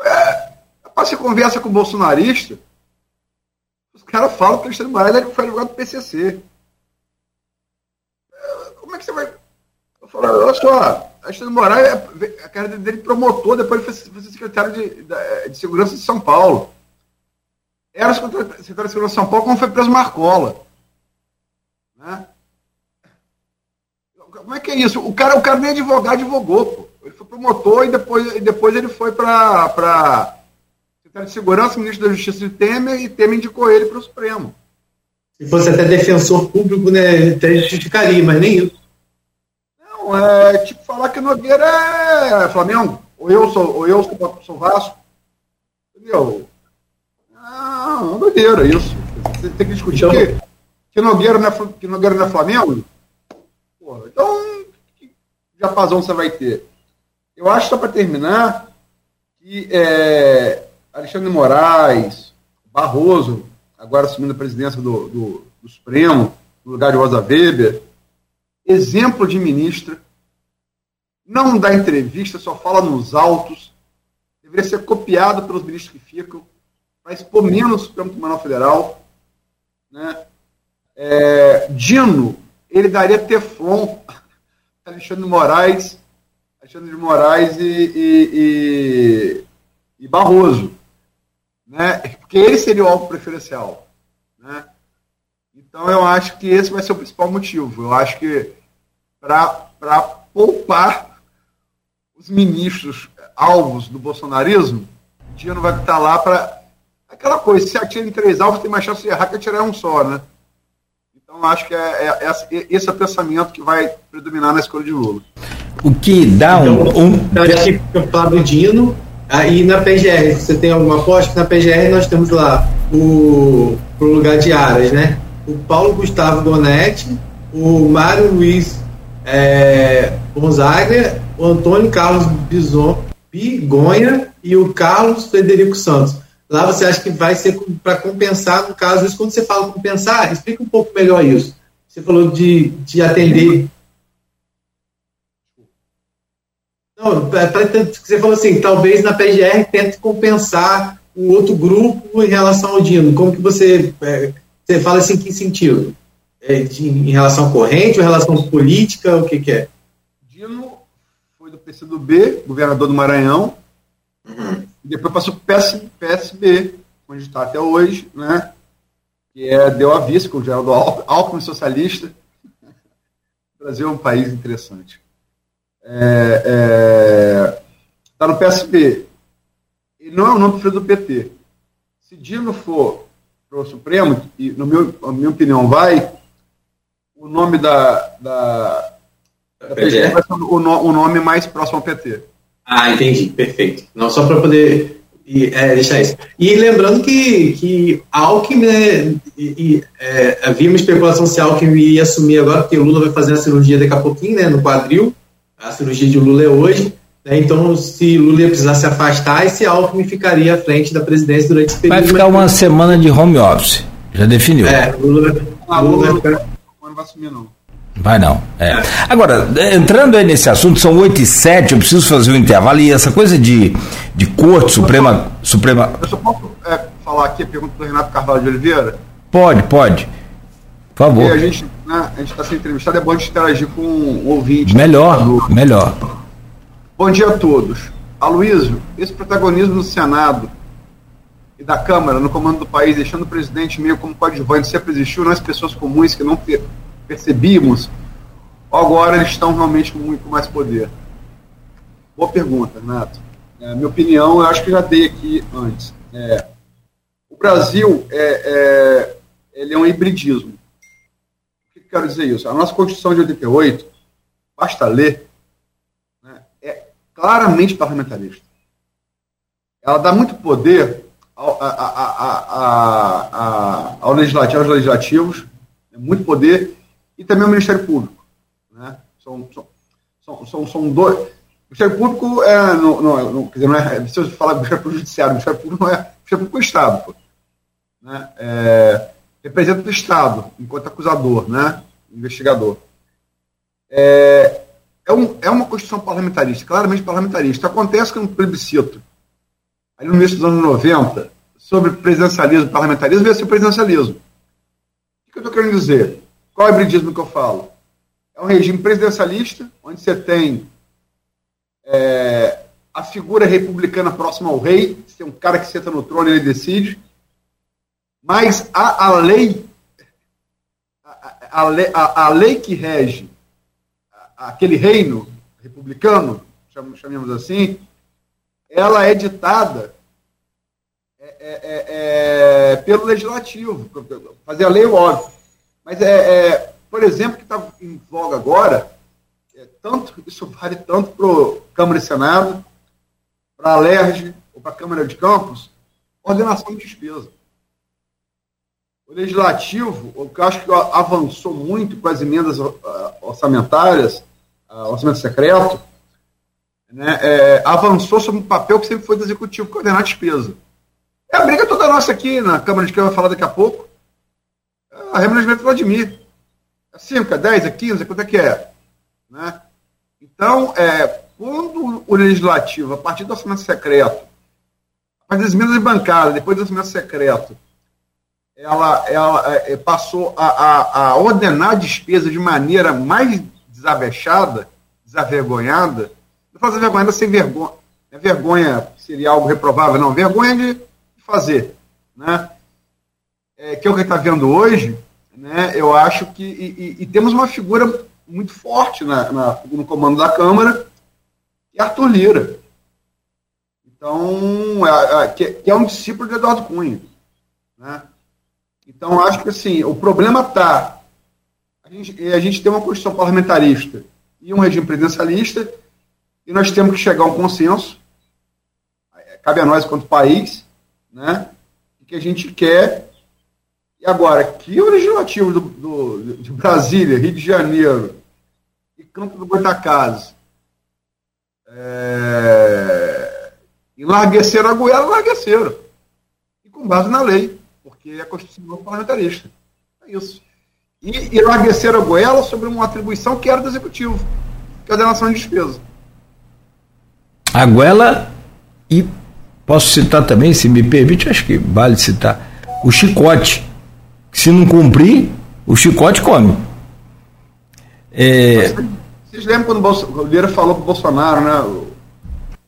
É, você conversa com o bolsonarista, os caras falam que o Alexandre Moraes foi advogado do PCC. É, como é que você vai. Eu falo, olha só, Alexandre Moraes, é, a carreira dele promotor, depois ele foi, secretário de, de, de Segurança de São Paulo. Era secretário de Segurança de São Paulo quando foi preso Marcola. Né? Como é que é isso? O cara, o cara nem advogado advogou, pô. Ele foi promotor e depois, e depois ele foi para secretário de Segurança, ministro da Justiça de Temer, e Temer indicou ele para o Supremo. Se fosse até defensor público, né, até justificaria, mas nem isso. Não, é tipo falar que Nogueira é Flamengo, ou eu sou, ou eu sou, sou Vasco. Entendeu? Não, é doideira isso. Você tem que discutir então, que, que, Nogueira não é, que Nogueira não é Flamengo. Porra, então, que japazão você vai ter? Eu acho, só para terminar, que é, Alexandre Moraes, Barroso, agora assumindo a presidência do, do, do Supremo, no lugar de Rosa Weber, exemplo de ministra, não dá entrevista, só fala nos autos, deveria ser copiado pelos ministros que ficam, para expor menos o Supremo Tribunal Federal. Né? É, Dino, ele daria Teflon Alexandre Moraes, Alexandre de Moraes e, e, e, e, Barroso. Né? Porque ele seria o alvo preferencial. Né? Então eu acho que esse vai ser o principal motivo. Eu acho que para poupar os ministros alvos do bolsonarismo, Dino vai estar lá para aquela coisa, se atira em três alvos, tem mais chance de errar que atirar um só, né? Então, acho que é, é, é, esse é o pensamento que vai predominar na escolha de Lula. O que dá então, um. um... Então, já que Flávio Dino, aí na PGR, você tem alguma aposta? Na PGR nós temos lá o pro lugar de Aras, né? O Paulo Gustavo Donetti, o Mário Luiz é, Gonzaga, o Antônio Carlos Bison, Bigonha e o Carlos Frederico Santos. Lá você acha que vai ser para compensar, no caso, isso quando você fala compensar, explica um pouco melhor isso. Você falou de, de atender. Não, pra, pra, você falou assim, talvez na PGR tente compensar um outro grupo em relação ao Dino. Como que você, é, você fala assim, que sentido? É, de, em relação à corrente ou em relação política, o que, que é? Dino foi do PCdoB, governador do Maranhão, uhum. Depois passou para o PS, PSB, onde está até hoje, né? que é, deu a vice com o Geraldo Alckmin socialista. O Brasil é um país interessante. Está é, é, tá no PSB. Ele não é o nome preferido do PT. Se Dino for para o Supremo, e no meu, na minha opinião vai, o nome da, da, da PT vai ser o, o nome mais próximo ao PT. Ah, entendi, perfeito. Não só para poder é, deixar isso. E lembrando que, que Alckmin, né, e, e, é, havia uma especulação se Alckmin ia assumir agora, porque o Lula vai fazer a cirurgia daqui a pouquinho, né, no quadril. A cirurgia de Lula é hoje. Né, então, se Lula ia precisar se afastar, esse Alckmin ficaria à frente da presidência durante esse período. Vai ficar uma semana de home office. Já definiu. É, Lula, ah, Lula, Lula, vai assumir, não. Vai não. É. Agora, entrando aí nesse assunto, são 8 e 7, eu preciso fazer um intervalo. E essa coisa de, de corte suprema. Eu suprema... Eu só posso é, falar aqui a pergunta do Renato Carvalho de Oliveira? Pode, pode. Por favor. Porque a gente né, está sendo entrevistado, é bom a gente interagir com o ouvinte. Melhor, do... melhor. Bom dia a todos. Aloysio, esse protagonismo do Senado e da Câmara no comando do país, deixando o presidente meio como coadjuvante, sempre existiu nós, pessoas comuns que não percebíamos, agora eles estão realmente com muito mais poder? Boa pergunta, Renato. É, minha opinião, eu acho que já dei aqui antes. É, o Brasil é, é, ele é um hibridismo. O que, que quero dizer isso? A nossa Constituição de 88, basta ler, claramente parlamentarista. Ela dá muito poder ao, a, a, a, ao legislativo, aos legislativos, né, muito poder, e também ao Ministério Público. Né? São, são, são, são dois. O Ministério Público é. Não, não, não, quer dizer, não é. Se eu falar do Ministério Público Judiciário, o Ministério Público não é. O Ministério Público é o Estado. Né? É, representa o Estado, enquanto acusador, né? investigador. É, é, um, é uma Constituição parlamentarista, claramente parlamentarista. Acontece que no plebiscito, ali no início dos anos 90, sobre presidencialismo e parlamentarismo, veio ser presidencialismo. O que eu estou querendo dizer? Qual é o hibridismo que eu falo? É um regime presidencialista, onde você tem é, a figura republicana próxima ao rei, você tem um cara que senta no trono e ele decide, mas a, a lei a, a, a, lei que rege aquele reino republicano, chamemos assim, ela é ditada é, é, é, é pelo legislativo, fazer a lei óbvio. Mas é, é por exemplo, que está em voga agora, é, tanto, isso vale tanto para Câmara e Senado, para a LERJ ou para a Câmara de Campos, ordenação de despesa. O legislativo, o que eu acho que avançou muito com as emendas orçamentárias, orçamento secreto, né, é, avançou sobre um papel que sempre foi do executivo, coordenar a despesa. É a briga toda nossa aqui na Câmara de vai falar daqui a pouco. É a remuneração do Vladimir. É 5, é 10, é 15, quanto é que é? Né? Então, é, quando o legislativo, a partir do orçamento secreto, a partir das emendas bancada, depois do orçamento secreto, ela, ela é, passou a, a, a ordenar a despesa de maneira mais desabechada, desavergonhada, não fazer vergonha, sem vergonha. É vergonha seria algo reprovável, não, vergonha de fazer. Né? É, que é o que está vendo hoje, né? eu acho que. E, e, e, temos uma figura muito forte na, na, no comando da Câmara, que é Arthur Lira. Então, é, é, que, que, é um discípulo de Eduardo Cunha. Né? Então, acho que assim, o problema está a gente, a gente tem uma Constituição parlamentarista e um regime presidencialista, e nós temos que chegar a um consenso, cabe a nós, quanto país, né, que a gente quer. E agora, que o legislativo do, do, de Brasília, Rio de Janeiro e Campo do Goitacazes é, enlargueceram a goela, enlargueceram. E com base na lei, porque é parlamentarista. É isso e enlarguecer a goela sobre uma atribuição que era do executivo, que é a ordenação de despesa. A goela e posso citar também, se me permite, acho que vale citar, o chicote. Se não cumprir, o chicote come. É... Vocês lembram quando o Lira falou para o Bolsonaro, né?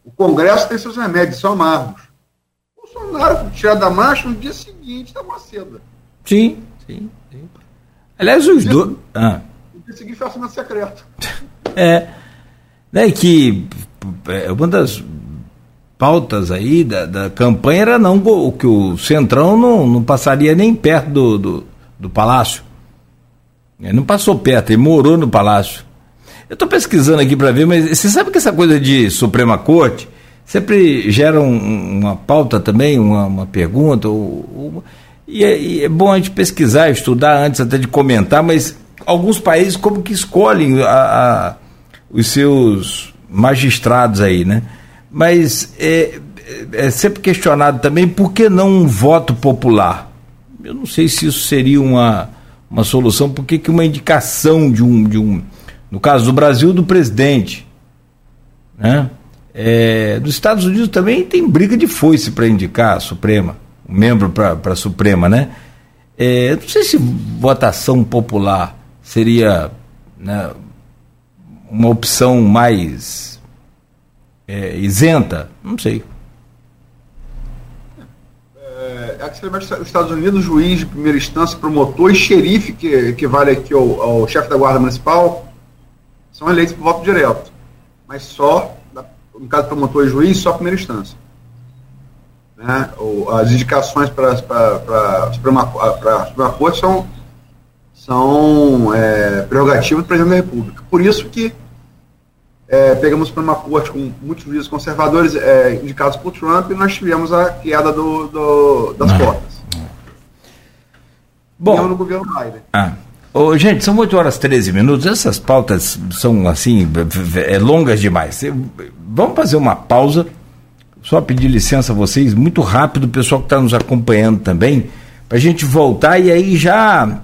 O Congresso tem seus remédios, são amargos. O Bolsonaro tirar da marcha no dia seguinte da Maceda. Sim, sim, sim. Aliás, os dois. Ah. Consegui fazer secreto. É. Né, que é, uma das pautas aí da, da campanha era não que o Centrão não, não passaria nem perto do, do, do palácio. Ele não passou perto, ele morou no palácio. Eu estou pesquisando aqui para ver, mas você sabe que essa coisa de Suprema Corte sempre gera um, uma pauta também, uma, uma pergunta, ou, ou e é, e é, bom a gente pesquisar, estudar antes até de comentar, mas alguns países como que escolhem a, a, os seus magistrados aí, né? Mas é, é, é sempre questionado também por que não um voto popular. Eu não sei se isso seria uma, uma solução, por que uma indicação de um, de um, no caso do Brasil, do presidente, né? É, dos Estados Unidos também tem briga de foice para indicar a Suprema membro para a Suprema, né? É, não sei se votação popular seria né, uma opção mais é, isenta? Não sei. É, os Estados Unidos, juiz de primeira instância, promotor e xerife, que equivale aqui ao, ao chefe da Guarda Municipal, são eleitos por voto direto. Mas só, no caso promotor e juiz, só primeira instância. Né? As indicações para a Suprema, Suprema Corte são, são é, prerrogativas do presidente da República. Por isso que é, pegamos para uma corte com muitos juízes conservadores é, indicados por Trump e nós tivemos a queda do, do das cotas. Bom, no governo Biden. Ah. Oh, gente, são 8 horas e 13 minutos. Essas pautas são assim, é, longas demais. Vamos fazer uma pausa. Só pedir licença a vocês, muito rápido, o pessoal que está nos acompanhando também, para a gente voltar e aí já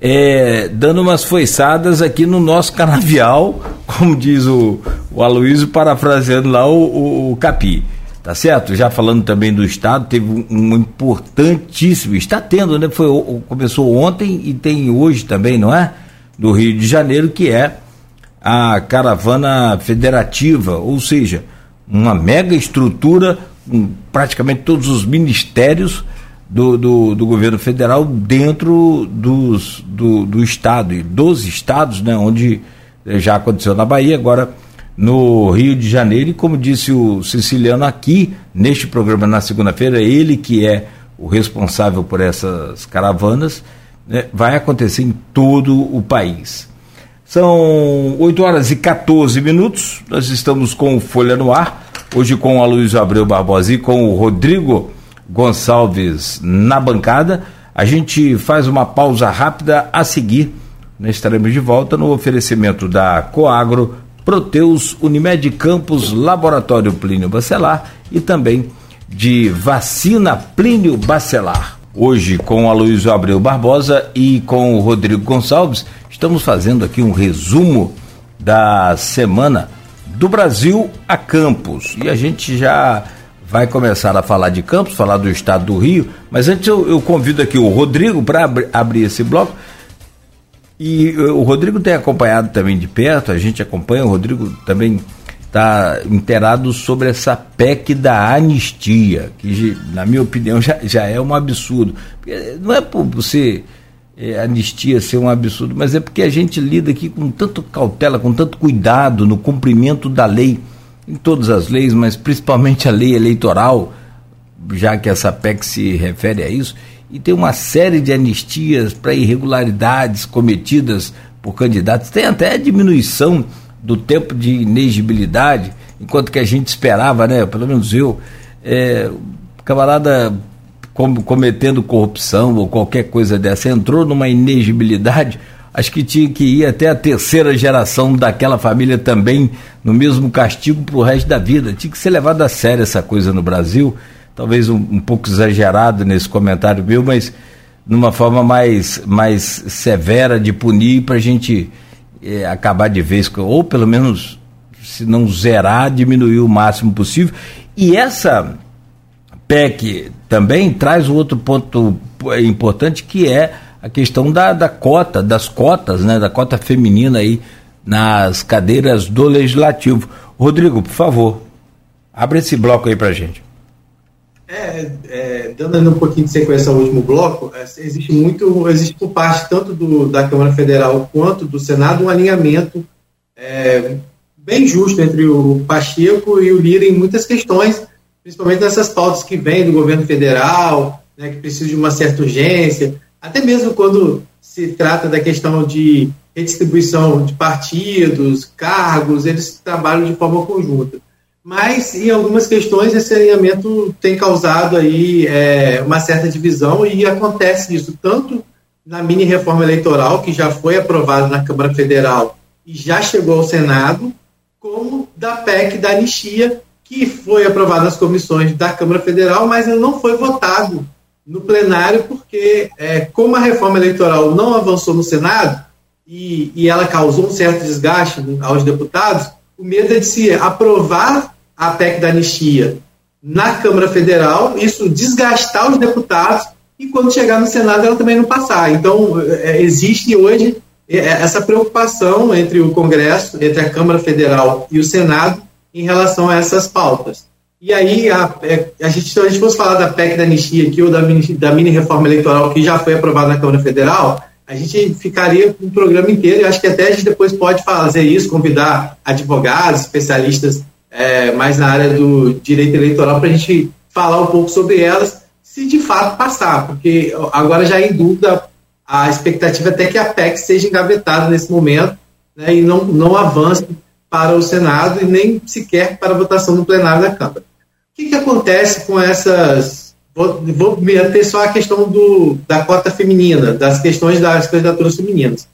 é, dando umas foiçadas aqui no nosso canavial, como diz o, o Aloysio, parafraseando lá o, o, o, Capi. Tá certo? Já falando também do Estado, teve um, importantíssimo, está tendo, né? Foi, começou ontem e tem hoje também, não é? Do Rio de Janeiro, que é a caravana federativa, ou seja, uma mega estrutura com praticamente todos os ministérios do, do, do, governo federal dentro dos, do, do estado e dos estados, né, onde já aconteceu na Bahia, agora no Rio de Janeiro, e como disse o Siciliano aqui, neste programa na segunda-feira, ele que é o responsável por essas caravanas, né, vai acontecer em todo o país. São 8 horas e 14 minutos, nós estamos com o Folha no Ar, hoje com a Luiz Abreu Barbosa e com o Rodrigo Gonçalves na bancada. A gente faz uma pausa rápida a seguir. Estaremos de volta no oferecimento da Coagro, Proteus, Unimed Campos, Laboratório Plínio Bacelar e também de Vacina Plínio Bacelar. Hoje, com a Luiz Abreu Barbosa e com o Rodrigo Gonçalves, estamos fazendo aqui um resumo da semana do Brasil a Campos. E a gente já vai começar a falar de Campos, falar do estado do Rio, mas antes eu, eu convido aqui o Rodrigo para ab abrir esse bloco. E uh, o Rodrigo tem acompanhado também de perto, a gente acompanha, o Rodrigo também está inteirado sobre essa PEC da anistia, que na minha opinião já, já é um absurdo. Não é por você é, anistia ser um absurdo, mas é porque a gente lida aqui com tanto cautela, com tanto cuidado no cumprimento da lei em todas as leis, mas principalmente a lei eleitoral, já que essa PEC se refere a isso, e tem uma série de anistias para irregularidades cometidas por candidatos. Tem até a diminuição do tempo de inegibilidade, enquanto que a gente esperava, né, pelo menos eu, é, camarada com, cometendo corrupção ou qualquer coisa dessa, entrou numa inegibilidade acho que tinha que ir até a terceira geração daquela família também no mesmo castigo para o resto da vida. Tinha que ser levado a sério essa coisa no Brasil. Talvez um, um pouco exagerado nesse comentário meu, mas numa forma mais, mais severa de punir para a gente é, acabar de vez, ou pelo menos, se não zerar, diminuir o máximo possível. E essa PEC também traz um outro ponto importante que é a questão da, da cota, das cotas, né, da cota feminina aí nas cadeiras do Legislativo. Rodrigo, por favor, abre esse bloco aí para gente. É, é, dando um pouquinho de sequência ao último bloco, é, existe muito, existe por parte tanto do, da Câmara Federal quanto do Senado um alinhamento é, bem justo entre o Pacheco e o Lira em muitas questões, principalmente nessas pautas que vêm do governo federal, né, que precisam de uma certa urgência, até mesmo quando se trata da questão de redistribuição de partidos, cargos, eles trabalham de forma conjunta. Mas, em algumas questões, esse alinhamento tem causado aí é, uma certa divisão e acontece isso tanto na mini reforma eleitoral, que já foi aprovada na Câmara Federal e já chegou ao Senado, como da PEC da anistia, que foi aprovada nas comissões da Câmara Federal, mas não foi votado no plenário, porque é, como a reforma eleitoral não avançou no Senado e, e ela causou um certo desgaste aos deputados, o medo é de se aprovar a PEC da anistia na Câmara Federal, isso desgastar os deputados e quando chegar no Senado ela também não passar. Então, é, existe hoje é, essa preocupação entre o Congresso, entre a Câmara Federal e o Senado, em relação a essas pautas. E aí, a, é, a gente, se a gente fosse falar da PEC da anistia aqui, ou da mini, da mini reforma eleitoral que já foi aprovada na Câmara Federal, a gente ficaria com um programa inteiro, e acho que até a gente depois pode fazer isso, convidar advogados, especialistas é, mais na área do direito eleitoral, para a gente falar um pouco sobre elas, se de fato passar, porque agora já é em dúvida a expectativa até que a PEC seja engavetada nesse momento né, e não, não avance para o Senado e nem sequer para a votação no plenário da Câmara que, que acontece com essas. Vou, vou me ater só a questão do, da cota feminina, das questões das candidaturas femininas.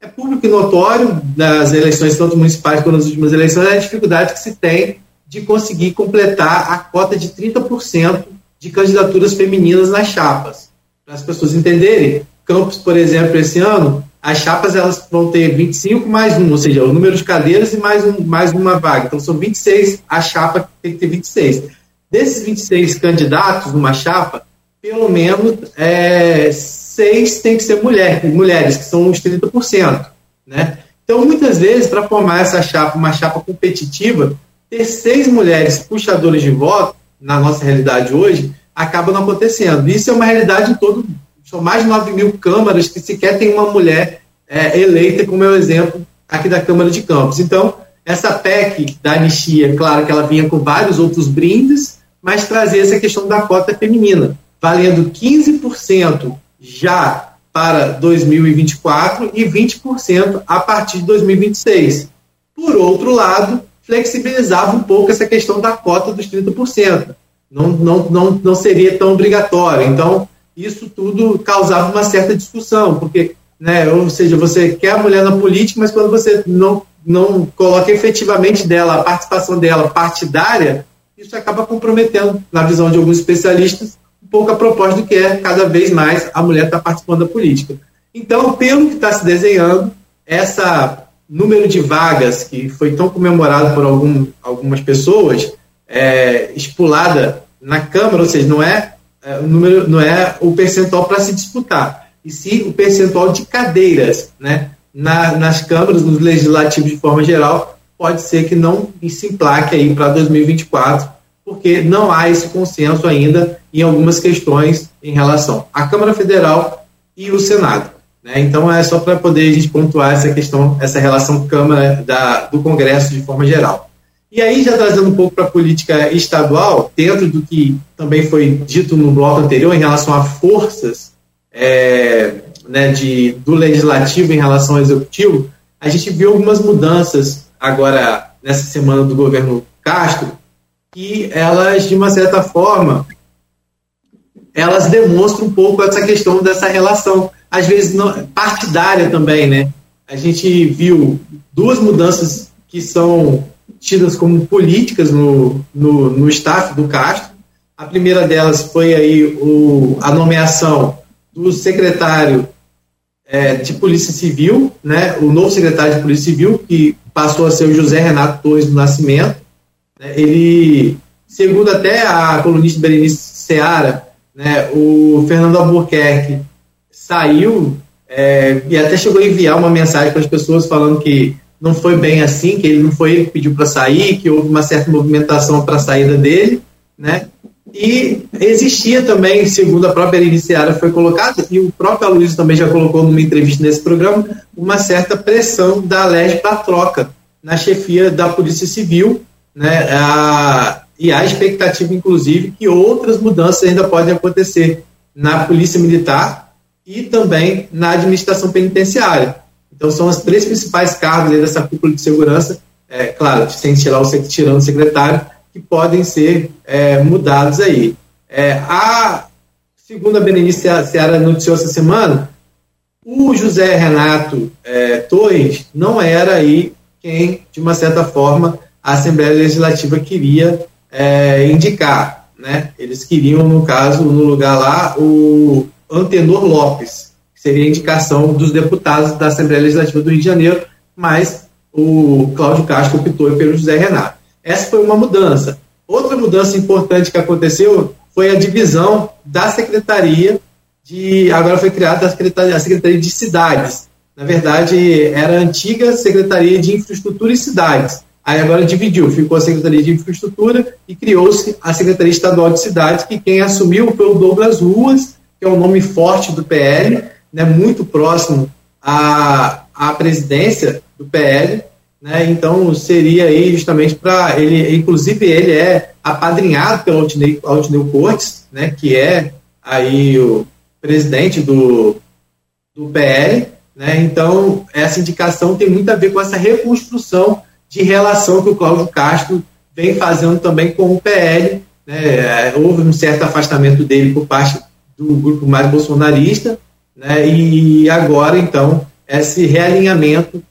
É público e notório das eleições, tanto municipais quanto nas últimas eleições, a dificuldade que se tem de conseguir completar a cota de 30% de candidaturas femininas nas chapas. Para as pessoas entenderem, Campos, por exemplo, esse ano, as chapas elas vão ter 25 mais um, ou seja, o número de cadeiras e mais, um, mais uma vaga. Então são 26, a chapa tem que ter 26. Desses 26 candidatos numa chapa, pelo menos é, seis tem que ser mulher, mulheres, que são os 30%. Né? Então, muitas vezes, para formar essa chapa, uma chapa competitiva, ter seis mulheres puxadoras de voto, na nossa realidade hoje, acaba não acontecendo. Isso é uma realidade em todo. São mais de 9 mil câmaras que sequer tem uma mulher é, eleita, como é o exemplo aqui da Câmara de Campos. Então, essa PEC da anistia, claro que ela vinha com vários outros brindes, mas trazer essa questão da cota feminina, valendo 15% já para 2024 e 20% a partir de 2026. Por outro lado, flexibilizava um pouco essa questão da cota dos 30%. Não, não, não, não seria tão obrigatório. Então, isso tudo causava uma certa discussão, porque, né, ou seja, você quer a mulher na política, mas quando você não, não coloca efetivamente dela, a participação dela partidária, isso acaba comprometendo, na visão de alguns especialistas, um pouco a proposta do que é cada vez mais a mulher estar tá participando da política. Então, pelo que está se desenhando, essa número de vagas que foi tão comemorado por algum, algumas pessoas, é, expulada na Câmara, ou seja, não é, é o número, não é o percentual para se disputar, e sim o percentual de cadeiras né, na, nas câmaras, nos legislativos de forma geral, pode ser que não se emplaque aí para 2024, porque não há esse consenso ainda em algumas questões em relação à Câmara Federal e o Senado. Né? Então é só para poder a gente pontuar essa questão, essa relação Câmara da, do Congresso de forma geral. E aí, já trazendo um pouco para a política estadual, dentro do que também foi dito no bloco anterior em relação a forças é, né, de, do legislativo em relação ao executivo, a gente viu algumas mudanças agora nessa semana do governo Castro, que elas, de uma certa forma, elas demonstram um pouco essa questão dessa relação, às vezes não, partidária também, né? A gente viu duas mudanças que são tidas como políticas no, no, no staff do Castro. A primeira delas foi aí o, a nomeação do secretário é, de Polícia Civil, né, o novo secretário de Polícia Civil, que passou a ser o José Renato Torres do Nascimento. Né, ele, segundo até a colunista Berenice Seara, né, o Fernando Albuquerque saiu é, e até chegou a enviar uma mensagem para as pessoas falando que não foi bem assim, que ele não foi ele que pediu para sair, que houve uma certa movimentação para a saída dele, né? E existia também, segundo a própria iniciária foi colocada, e o próprio Aloysio também já colocou numa entrevista nesse programa, uma certa pressão da LEG para troca na chefia da Polícia Civil, né? A, e há expectativa, inclusive, que outras mudanças ainda podem acontecer na Polícia Militar e também na administração penitenciária. Então, são os três principais cargos dessa cúpula de segurança, é, claro, sem tirar o, tirando o secretário, que podem ser é, mudados aí. É, a segunda Berenice Seara noticiou essa semana, o José Renato é, Torres não era aí quem, de uma certa forma, a Assembleia Legislativa queria é, indicar. Né? Eles queriam, no caso, no lugar lá, o Antenor Lopes, que seria a indicação dos deputados da Assembleia Legislativa do Rio de Janeiro, mas o Cláudio Castro optou pelo José Renato. Essa foi uma mudança. Outra mudança importante que aconteceu foi a divisão da Secretaria de. Agora foi criada a Secretaria, a Secretaria de Cidades. Na verdade, era a antiga Secretaria de Infraestrutura e Cidades. Aí agora dividiu, ficou a Secretaria de Infraestrutura e criou-se a Secretaria Estadual de Cidades, que quem assumiu foi o Douglas Ruas, que é um nome forte do PL, né, muito próximo à, à presidência do PL, né, então seria aí justamente para ele, inclusive ele é apadrinhado pelo Altineu, Cortes, né, que é aí o presidente do, do PL, né, então essa indicação tem muito a ver com essa reconstrução de relação que o Cláudio Castro vem fazendo também com o PL. Né? Houve um certo afastamento dele por parte do grupo mais bolsonarista, né? e agora, então, esse realinhamento,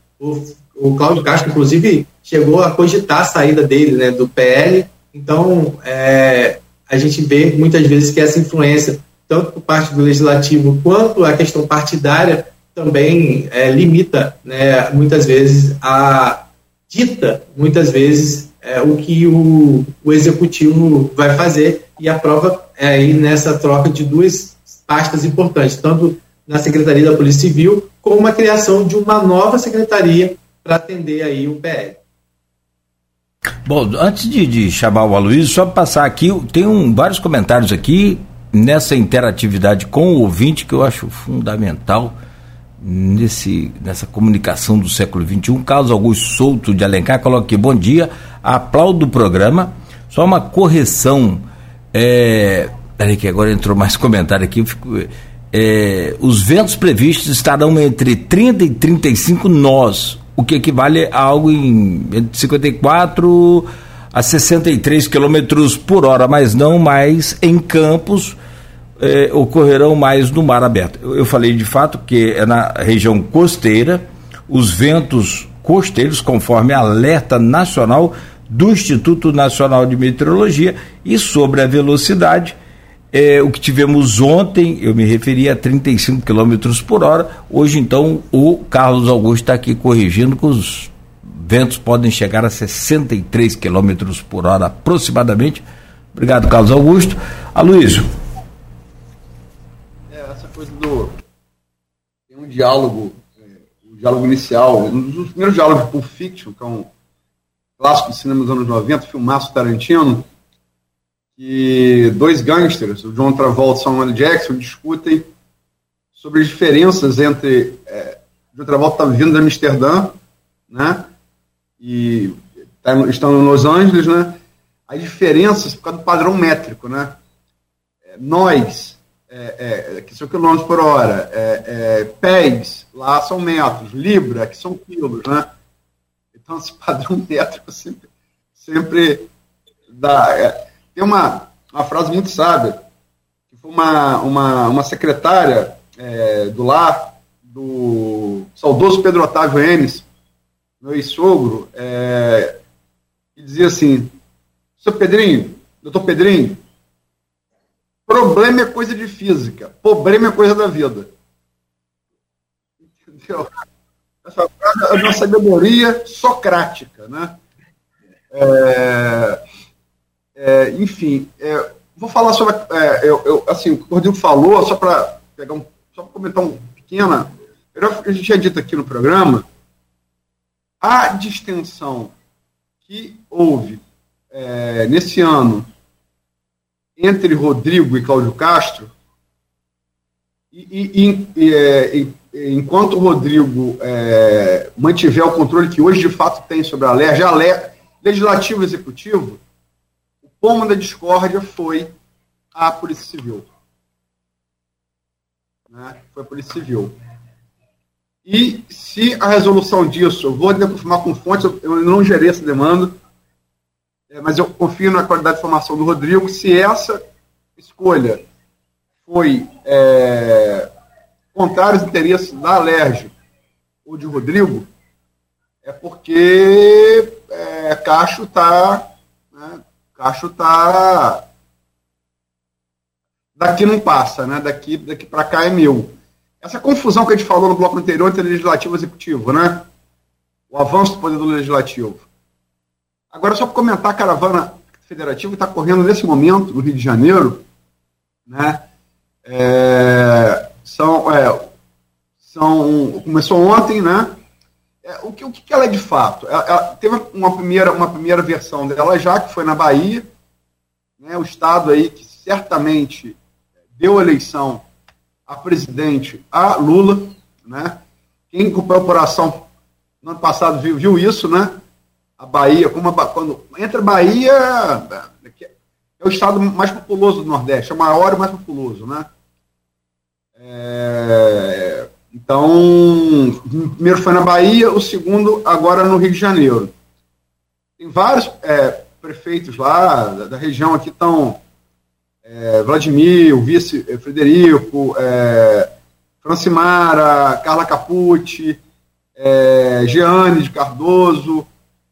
o, Cláudio Castro, inclusive, chegou a cogitar a saída dele né, do PL, então é, a gente vê muitas vezes que essa influência, tanto por parte do legislativo quanto a questão partidária, também é, limita né, muitas vezes a dita muitas vezes é, o que o, o executivo vai fazer. E a prova é aí nessa troca de duas pastas importantes, tanto na Secretaria da Polícia Civil, como a criação de uma nova secretaria para atender aí o PL. Bom, antes de, de chamar o Aloysio, só passar aqui, tem um, vários comentários aqui nessa interatividade com o ouvinte que eu acho fundamental nesse, nessa comunicação do século XXI. Carlos Augusto Souto de Alencar coloca aqui, bom dia, aplaudo o programa, só uma correção, é, peraí que agora entrou mais comentário aqui, fico, é, os ventos previstos estarão entre 30 e 35 nós, o que equivale a algo em entre 54 a 63 quilômetros por hora, mas não mais em campos, eh, ocorrerão mais no mar aberto. Eu, eu, falei de fato que é na região costeira, os ventos costeiros, conforme alerta nacional do Instituto Nacional de Meteorologia, e sobre a velocidade, eh, o que tivemos ontem, eu me referi a 35 km por hora, hoje então o Carlos Augusto está aqui corrigindo que os ventos podem chegar a 63 km por hora aproximadamente. Obrigado, Carlos Augusto. Aloysio, coisa do. Tem um diálogo, é, o diálogo inicial, um dos primeiros diálogos Pulp Fiction, que é um clássico de cinema dos anos 90, filmaço Tarantino, que dois gangsters, o John Travolta e Samuel Jackson, discutem sobre as diferenças entre. É, o John Travolta está vindo de Amsterdã, né? E tá, estão em Los Angeles, né? As diferenças por causa do padrão métrico, né? É, nós, é, é, que são quilômetros por hora, é, é, pés, lá são metros, libra, que são quilos, né? Então, esse padrão métrico sempre, sempre dá. É, tem uma, uma frase muito sábia, que foi uma, uma, uma secretária é, do lar, do saudoso Pedro Otávio Enes, meu ex-sogro, é, que dizia assim, seu Pedrinho, doutor Pedrinho, Problema é coisa de física, problema é coisa da vida. Entendeu? Essa frase é uma sabedoria socrática, né? É, é, enfim, é, vou falar sobre. É, eu, eu, assim, o que o Rodrigo falou, só para pegar um, só para comentar um pequena. A gente tinha dito aqui no programa, a distensão que houve é, nesse ano entre Rodrigo e Cláudio Castro, e, e, e, é, enquanto o Rodrigo é, mantiver o controle que hoje de fato tem sobre a LER, já a LER, legislativo e executivo, pomo da discórdia foi a Polícia Civil. Né? Foi a Polícia Civil. E se a resolução disso, eu vou confirmar com fontes, eu não gerei essa demanda, é, mas eu confio na qualidade de formação do Rodrigo. Se essa escolha foi é, contrária aos interesses da Alerj ou de Rodrigo, é porque é, Cacho está. Né, Cacho está. Daqui não passa, né? Daqui, daqui para cá é meu. Essa confusão que a gente falou no bloco anterior entre legislativo e executivo, né? O avanço do poder do legislativo. Agora, só para comentar, a caravana federativa está correndo nesse momento no Rio de Janeiro, né? É, são, é, são, começou ontem, né? É, o, que, o que ela é de fato? Ela, ela, teve uma primeira, uma primeira versão dela já, que foi na Bahia, né, o estado aí que certamente deu eleição a presidente a Lula, né? Quem acompanhou a operação no ano passado viu, viu isso, né? A Bahia, como a, quando entra Bahia, é o estado mais populoso do Nordeste, é o maior e mais populoso, né? É, então, o primeiro foi na Bahia, o segundo agora no Rio de Janeiro. Tem vários é, prefeitos lá da, da região aqui estão é, Vladimir, o vice é, Frederico, é, Francimara, Carla Capucci, é, Jeane de Cardoso,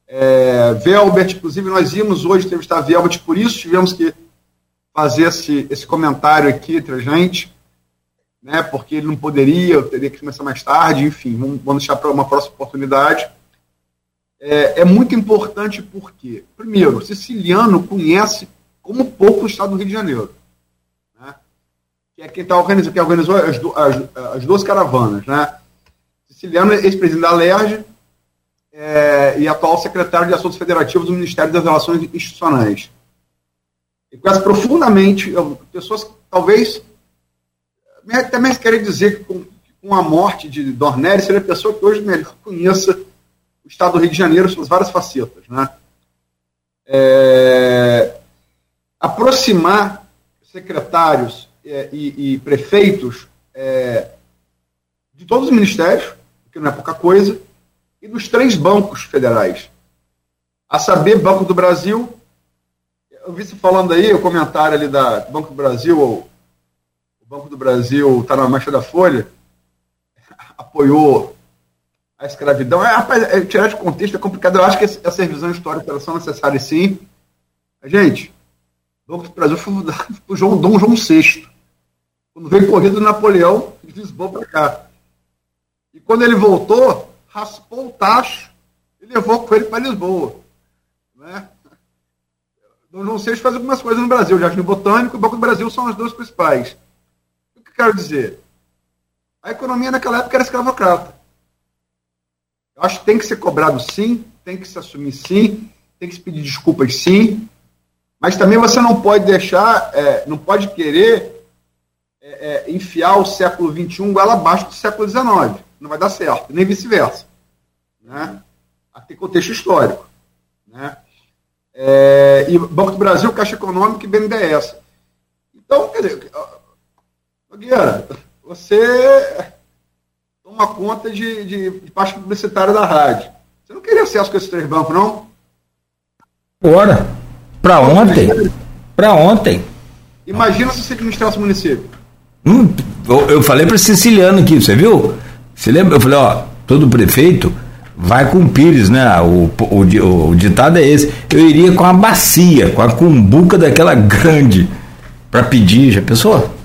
é, Velbert, inclusive nós íamos hoje entrevistar Velbert, por isso tivemos que fazer esse, esse comentário aqui entre a gente, né, porque ele não poderia, eu teria que começar mais tarde, enfim, vamos, vamos deixar para uma próxima oportunidade. É, é muito importante porque, primeiro, o siciliano conhece como pouco o Estado do Rio de Janeiro. Né? Que é quem está organizando, que organizou as, as, as, duas caravanas. Né? Siciliano, ex-presidente da LERJ é, e atual secretário de Assuntos Federativos do Ministério das Relações Institucionais. E conhece profundamente pessoas que talvez também querem dizer que com, com a morte de Dornelli seria a pessoa que hoje melhor conheça o Estado do Rio de Janeiro, suas várias facetas. Né? É, aproximar secretários é, e, e, prefeitos é, de todos os ministérios, que não é pouca coisa, e dos três bancos federais. A saber, Banco do Brasil, eu vi você falando aí, o comentário ali da Banco do Brasil, ou, o Banco do Brasil está na mancha da Folha, apoiou a escravidão. É, rapaz, é, tirar de contexto é complicado. Eu acho que essa revisão histórica elas são necessárias sim. Gente, Banco do Brasil foi o João, Dom João VI. Quando veio corrida do Napoleão, de Lisboa para cá. E quando ele voltou, raspou o tacho e levou com ele para Lisboa. Né? Dom João VI faz algumas coisas no Brasil. O Jardim Botânico e o Banco do Brasil são as duas principais. Quero dizer? A economia naquela época era escravocrata. Eu acho que tem que ser cobrado sim, tem que se assumir sim, tem que se pedir desculpas sim, mas também você não pode deixar, é, não pode querer é, é, enfiar o século XXI goela abaixo do século XIX. Não vai dar certo, nem vice-versa. Né? Tem contexto histórico. Né? É, e Banco do Brasil, Caixa Econômica e BNDES. Então, quer dizer, Nogueira, você toma conta de, de, de parte publicitária da rádio. Você não queria acesso com esses três bancos, não? Bora. Para ontem? Para ontem. Imagina se você administrasse o município. Hum, eu falei para siciliano aqui, você viu? Você lembra? Eu falei, ó, todo prefeito vai com o Pires, né? O, o, o, o ditado é esse. Eu iria com a bacia, com a cumbuca daquela grande, para pedir, já pensou?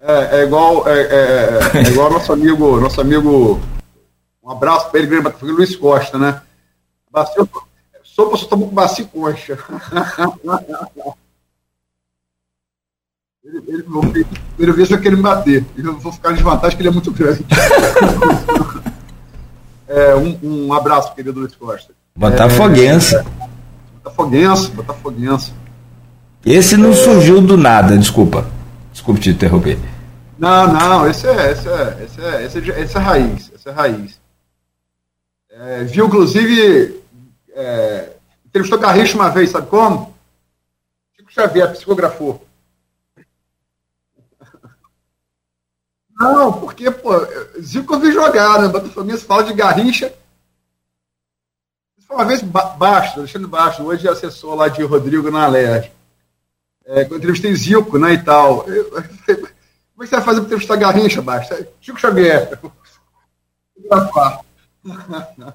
É, é igual, é, é, é, é igual nosso amigo, nosso amigo, um abraço para ele, Luiz Costa, né? Bacia, Sopa só tomou com coxa. ele, ele, ele, ele vai querer me bater. Eu vou ficar em desvantagem que ele é muito grande. é, um, um, abraço, querido Luiz Costa. Botafoguense. É, Botafoguense, Botafoguense. Esse não surgiu do nada, desculpa. Desculpe te interromper. Não, não, esse é, esse é, esse é, esse é, esse é raiz, esse é raiz. É, viu, inclusive, é, entrevistou Garrincha uma vez, sabe como? Chico Xavier, psicografou. Não, porque, pô, Zico eu vi jogar, né? Botafoguense fala de Garrincha. Uma vez baixo, Alexandre Baixo, hoje é assessor lá de Rodrigo na Alerj. É, eu entrevistei Zico, né, e tal. Eu, como é que você vai fazer para entrevistar Garrincha, Baixo? Chico Xavier.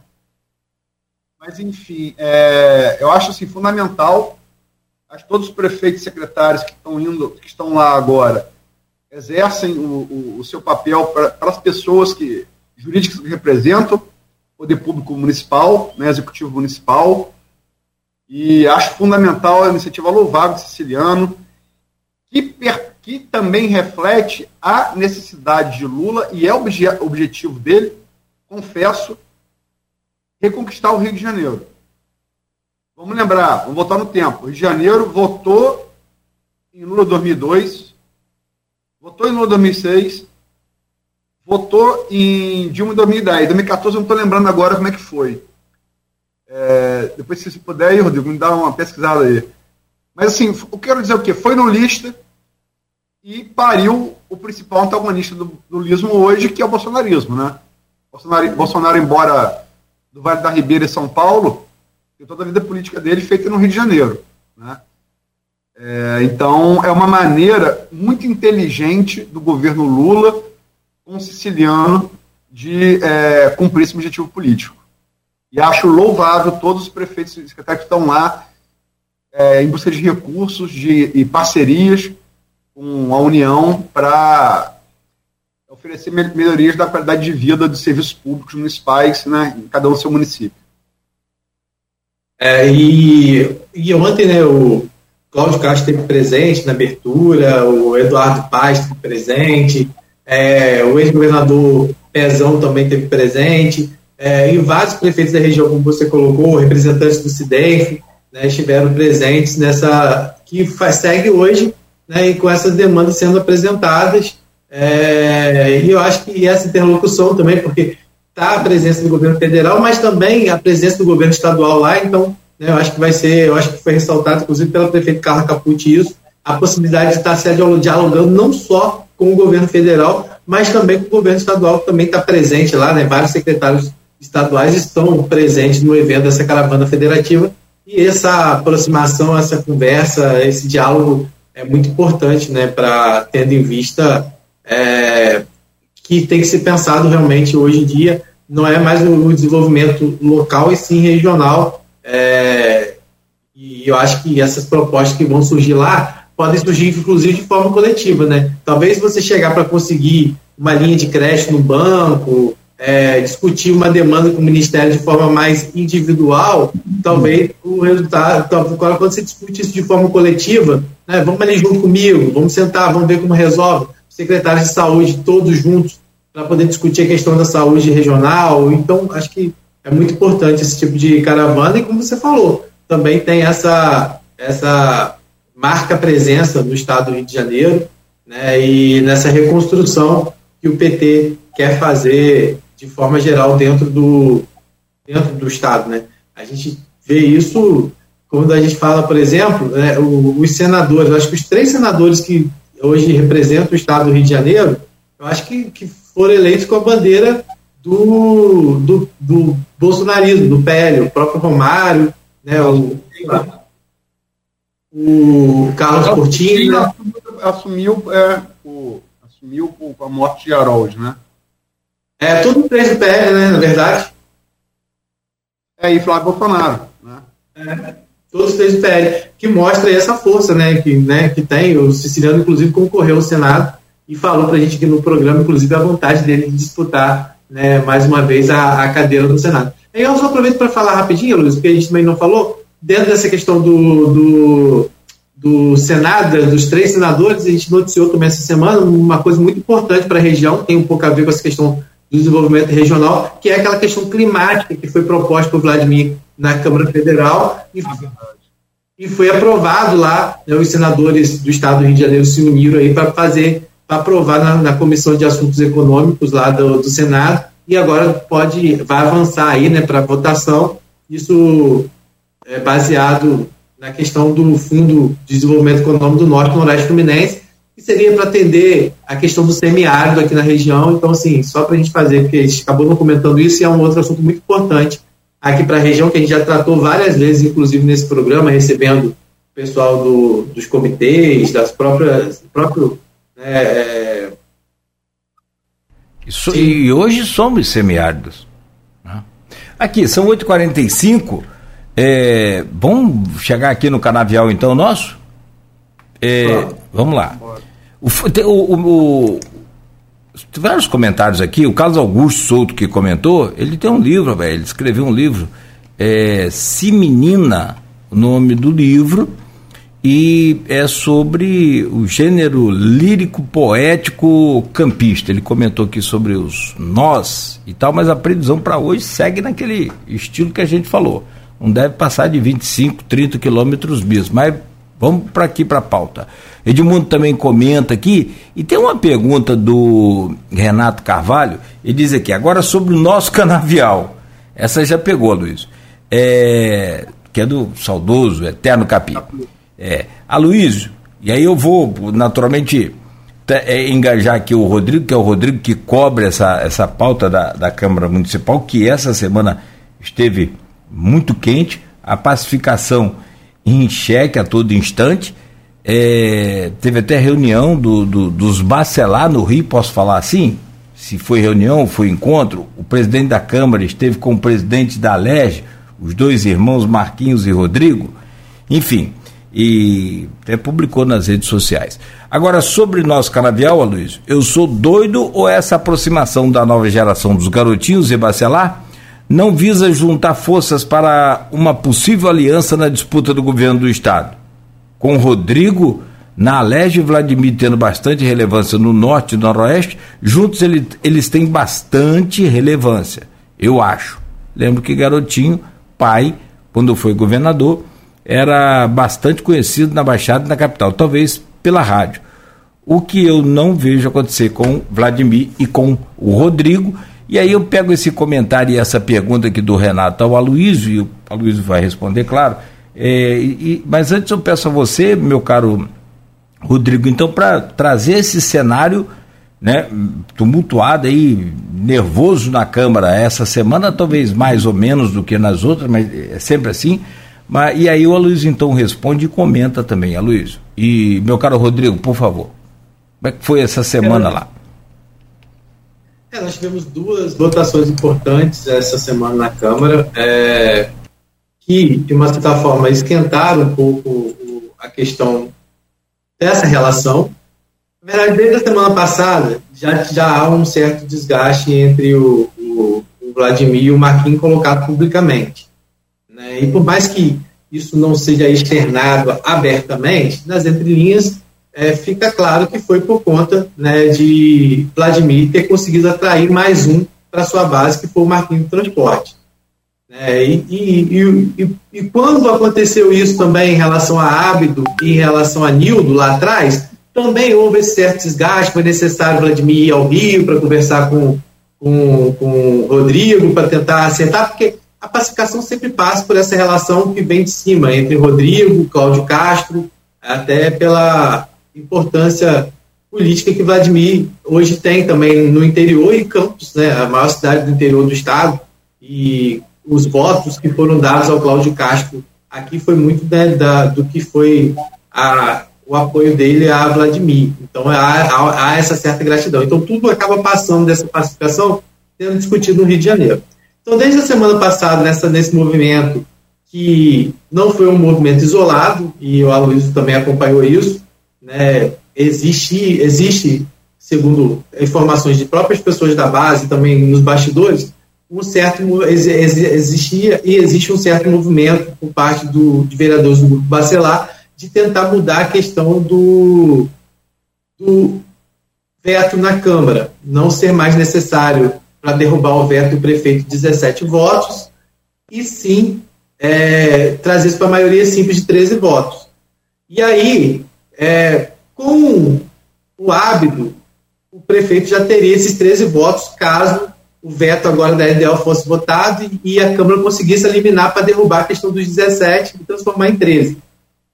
Mas, enfim, é, eu acho assim, fundamental. Acho todos os prefeitos e secretários que estão indo, que estão lá agora, exercem o, o, o seu papel para as pessoas que jurídicas que representam, poder público municipal, né, executivo municipal. E acho fundamental a iniciativa louvável do Siciliano, que, que também reflete a necessidade de Lula, e é o obje, objetivo dele, confesso, reconquistar o Rio de Janeiro. Vamos lembrar, vamos voltar no tempo. Rio de Janeiro votou em Lula 2002, votou em Lula 2006, votou em Dilma em 2010. 2014 eu não estou lembrando agora como é que foi. É, depois, se você puder aí, Rodrigo, me dá uma pesquisada aí. Mas assim, eu quero dizer o quê? Foi no lista e pariu o principal antagonista do, do lismo hoje, que é o bolsonarismo, né? Bolsonaro, Bolsonaro, embora do Vale da Ribeira e São Paulo, tem toda a vida política dele feita no Rio de Janeiro, né? É, então, é uma maneira muito inteligente do governo Lula com o siciliano de é, cumprir esse objetivo político. E acho louvável todos os prefeitos e secretários que estão lá é, em busca de recursos de, e parcerias com a União para oferecer melhorias da qualidade de vida dos serviços públicos municipais né, em cada um do seu município. É, e, e ontem né, o Cláudio Castro esteve presente na abertura, o Eduardo Paz esteve presente, é, o ex-governador Pezão também esteve presente, é, e vários prefeitos da região, como você colocou, representantes do CIDEF, né, estiveram presentes nessa, que faz, segue hoje, né, e com essas demandas sendo apresentadas, é, e eu acho que essa interlocução também, porque está a presença do governo federal, mas também a presença do governo estadual lá, então né, eu acho que vai ser, eu acho que foi ressaltado, inclusive pela prefeita Carla Caputi, isso, a possibilidade de estar se dialogando não só com o governo federal, mas também com o governo estadual, que também está presente lá, né, vários secretários estaduais estão presentes no evento dessa caravana federativa, e essa aproximação, essa conversa, esse diálogo é muito importante, né, para tendo em vista é, que tem que ser pensado realmente hoje em dia, não é mais o desenvolvimento local e sim regional. É, e eu acho que essas propostas que vão surgir lá podem surgir, inclusive, de forma coletiva. Né? Talvez você chegar para conseguir uma linha de crédito no banco, é, discutir uma demanda com o Ministério de forma mais individual, talvez o resultado, quando você discute isso de forma coletiva, né, vamos ali junto comigo, vamos sentar, vamos ver como resolve secretários de saúde todos juntos para poder discutir a questão da saúde regional. Então, acho que é muito importante esse tipo de caravana e, como você falou, também tem essa, essa marca presença no estado do Rio de Janeiro né, e nessa reconstrução que o PT quer fazer de forma geral dentro do, dentro do estado. Né. A gente vê isso quando a gente fala, por exemplo, né, os senadores, acho que os três senadores que hoje representa o estado do Rio de Janeiro, eu acho que, que foram eleitos com a bandeira do, do, do bolsonarismo, do PL, o próprio Romário, né, o, o Carlos Cortina. Assumiu, é, o, assumiu com a morte de Harold, né? É, tudo três do PL, né, na verdade. É, e Flávio Bolsonaro, né? É todos três do PL, que mostra essa força né, que, né, que tem. O Siciliano, inclusive, concorreu ao Senado e falou para a gente que no programa, inclusive, a vontade dele de disputar né, mais uma vez a, a cadeira do Senado. Aí eu só aproveito para falar rapidinho, Luiz, porque a gente também não falou, dentro dessa questão do, do, do Senado, dos três senadores, a gente noticiou também essa semana uma coisa muito importante para a região, tem um pouco a ver com essa questão do desenvolvimento regional, que é aquela questão climática que foi proposta por Vladimir na Câmara Federal e, e foi aprovado lá. Né, os senadores do Estado do Rio de Janeiro se uniram aí para fazer, para aprovar na, na, Comissão de Assuntos Econômicos lá do, do Senado e agora pode vai avançar aí, né, para votação. Isso é baseado na questão do Fundo de Desenvolvimento Econômico do Norte e Noroeste Fluminense, que seria para atender a questão do semiárido aqui na região. Então, assim, só para a gente fazer, porque a gente acabou não comentando isso, e é um outro assunto muito importante aqui para a região, que a gente já tratou várias vezes, inclusive nesse programa, recebendo o pessoal do, dos comitês, das próprias. Próprio, né, é... Isso, e hoje somos semiáridos. Né? Aqui, são 8h45. É, vamos chegar aqui no canavial então nosso? É, vamos lá. O, o, o, vários comentários aqui. O Carlos Augusto Souto que comentou, ele tem um livro, velho. Ele escreveu um livro, é, Se Menina, o nome do livro, e é sobre o gênero lírico, poético, campista. Ele comentou aqui sobre os nós e tal, mas a previsão para hoje segue naquele estilo que a gente falou. Não deve passar de 25, 30 quilômetros mesmo, mas vamos para aqui para a pauta. Edmundo também comenta aqui, e tem uma pergunta do Renato Carvalho, ele diz aqui, agora sobre o nosso canavial. Essa já pegou, Luiz. É, que é do saudoso, eterno Capi. É, Aloysio, e aí eu vou naturalmente é, engajar aqui o Rodrigo, que é o Rodrigo que cobre essa, essa pauta da, da Câmara Municipal, que essa semana esteve muito quente, a pacificação em xeque a todo instante. É, teve até reunião do, do, dos Bacelar no Rio, posso falar assim? Se foi reunião, foi encontro. O presidente da Câmara esteve com o presidente da Alege, os dois irmãos Marquinhos e Rodrigo. Enfim, e até publicou nas redes sociais. Agora, sobre nosso canavial, Aloysio, eu sou doido ou essa aproximação da nova geração dos garotinhos e bacelar não visa juntar forças para uma possível aliança na disputa do governo do Estado? Com Rodrigo, na Alege e Vladimir tendo bastante relevância no norte e no noroeste, juntos ele, eles têm bastante relevância, eu acho. Lembro que Garotinho, pai, quando foi governador, era bastante conhecido na Baixada e na capital, talvez pela rádio. O que eu não vejo acontecer com Vladimir e com o Rodrigo. E aí eu pego esse comentário e essa pergunta aqui do Renato ao Aloysio, e o Aloysio vai responder, claro. É, e, mas antes eu peço a você, meu caro Rodrigo, então, para trazer esse cenário né, tumultuado aí, nervoso na Câmara essa semana, talvez mais ou menos do que nas outras, mas é sempre assim. Mas, e aí o Aloysio então responde e comenta também, Aloysio. E meu caro Rodrigo, por favor, como é que foi essa semana lá? É, nós tivemos duas votações importantes essa semana na Câmara, é, que, de uma certa forma, esquentaram um pouco a questão dessa relação. Na verdade, desde a semana passada, já, já há um certo desgaste entre o, o, o Vladimir e o Marquinhos colocado publicamente. Né? E por mais que isso não seja externado abertamente, nas entrelinhas é, fica claro que foi por conta né, de Vladimir ter conseguido atrair mais um para sua base, que foi o Marquinhos de Transporte. É, e, e, e, e, quando aconteceu isso também em relação a Ábido e em relação a Nildo lá atrás, também houve esse certo desgaste, foi necessário Vladimir ir ao Rio para conversar com, com, com o Rodrigo, para tentar acertar, porque a pacificação sempre passa por essa relação que vem de cima, entre Rodrigo, Cláudio Castro, até pela importância política que Vladimir hoje tem também no interior e Campos, né, a maior cidade do interior do estado, e os votos que foram dados ao Cláudio Castro aqui foi muito né, da, do que foi a, o apoio dele a Vladimir. Então há, há, há, essa certa gratidão. Então tudo acaba passando dessa pacificação sendo discutido no Rio de Janeiro. Então, desde a semana passada, nessa, nesse movimento, que não foi um movimento isolado, e o Aloysio também acompanhou isso, né, existe, existe, segundo informações de próprias pessoas da base, também nos bastidores, um certo existia e existe um certo movimento por parte do, de vereadores do grupo Bacelar de tentar mudar a questão do, do veto na Câmara, não ser mais necessário para derrubar o veto do prefeito de 17 votos, e sim é, trazer isso para a maioria simples de 13 votos. E aí, é, com o hábito, o prefeito já teria esses 13 votos caso o veto agora da EDL fosse votado e a Câmara conseguisse eliminar para derrubar a questão dos 17 e transformar em 13.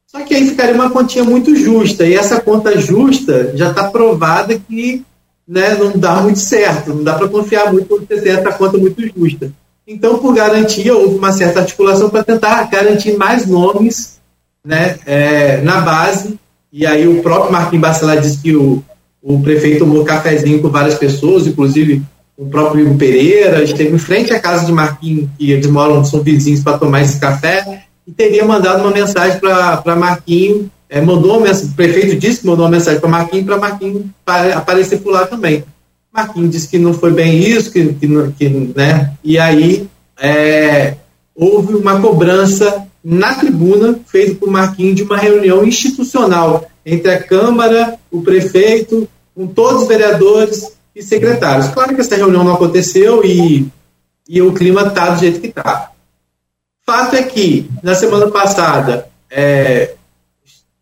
Só que aí ficaria uma continha muito justa, e essa conta justa já está provada que né, não dá muito certo, não dá para confiar muito quando você tem essa conta muito justa. Então, por garantia, houve uma certa articulação para tentar garantir mais nomes né, é, na base, e aí o próprio Marquinhos Bacelar disse que o, o prefeito tomou cafezinho com várias pessoas, inclusive o próprio Igor Pereira, esteve em frente à casa de Marquinhos, que eles moram, são vizinhos, para tomar esse café, e teria mandado uma mensagem para Marquinhos é, mandou uma mensagem, o prefeito disse que mandou uma mensagem para Marquinhos para Marquinhos aparecer por lá também. Marquinhos disse que não foi bem isso, que, que, que né? E aí é, houve uma cobrança na tribuna, feito por Marquinhos, de uma reunião institucional entre a Câmara, o prefeito, com todos os vereadores e secretários. Claro que essa reunião não aconteceu e, e o clima está do jeito que está. Fato é que, na semana passada, é,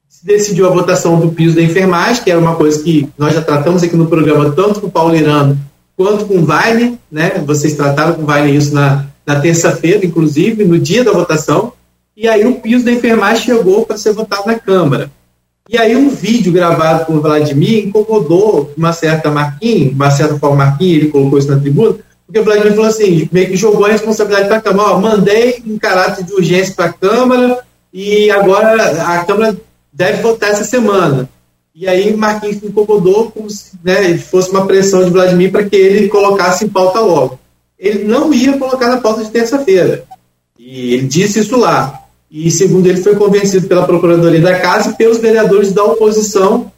se decidiu a votação do piso da enfermagem, que era uma coisa que nós já tratamos aqui no programa, tanto com o Paulo Irano quanto com o Weiner, né? Vocês trataram com o Weiner isso na, na terça-feira, inclusive, no dia da votação. E aí o piso da enfermagem chegou para ser votado na Câmara. E aí um vídeo gravado por Vladimir incomodou uma certa Marquinhos, uma certa forma Marquinhos, ele colocou isso na tribuna, porque o Vladimir falou assim, meio que jogou a responsabilidade para a Câmara, ó, mandei em caráter de urgência para a Câmara e agora a Câmara deve votar essa semana. E aí Marquinhos incomodou como se né, fosse uma pressão de Vladimir para que ele colocasse em pauta logo. Ele não ia colocar na pauta de terça-feira. E ele disse isso lá e, segundo ele, foi convencido pela Procuradoria da Casa e pelos vereadores da oposição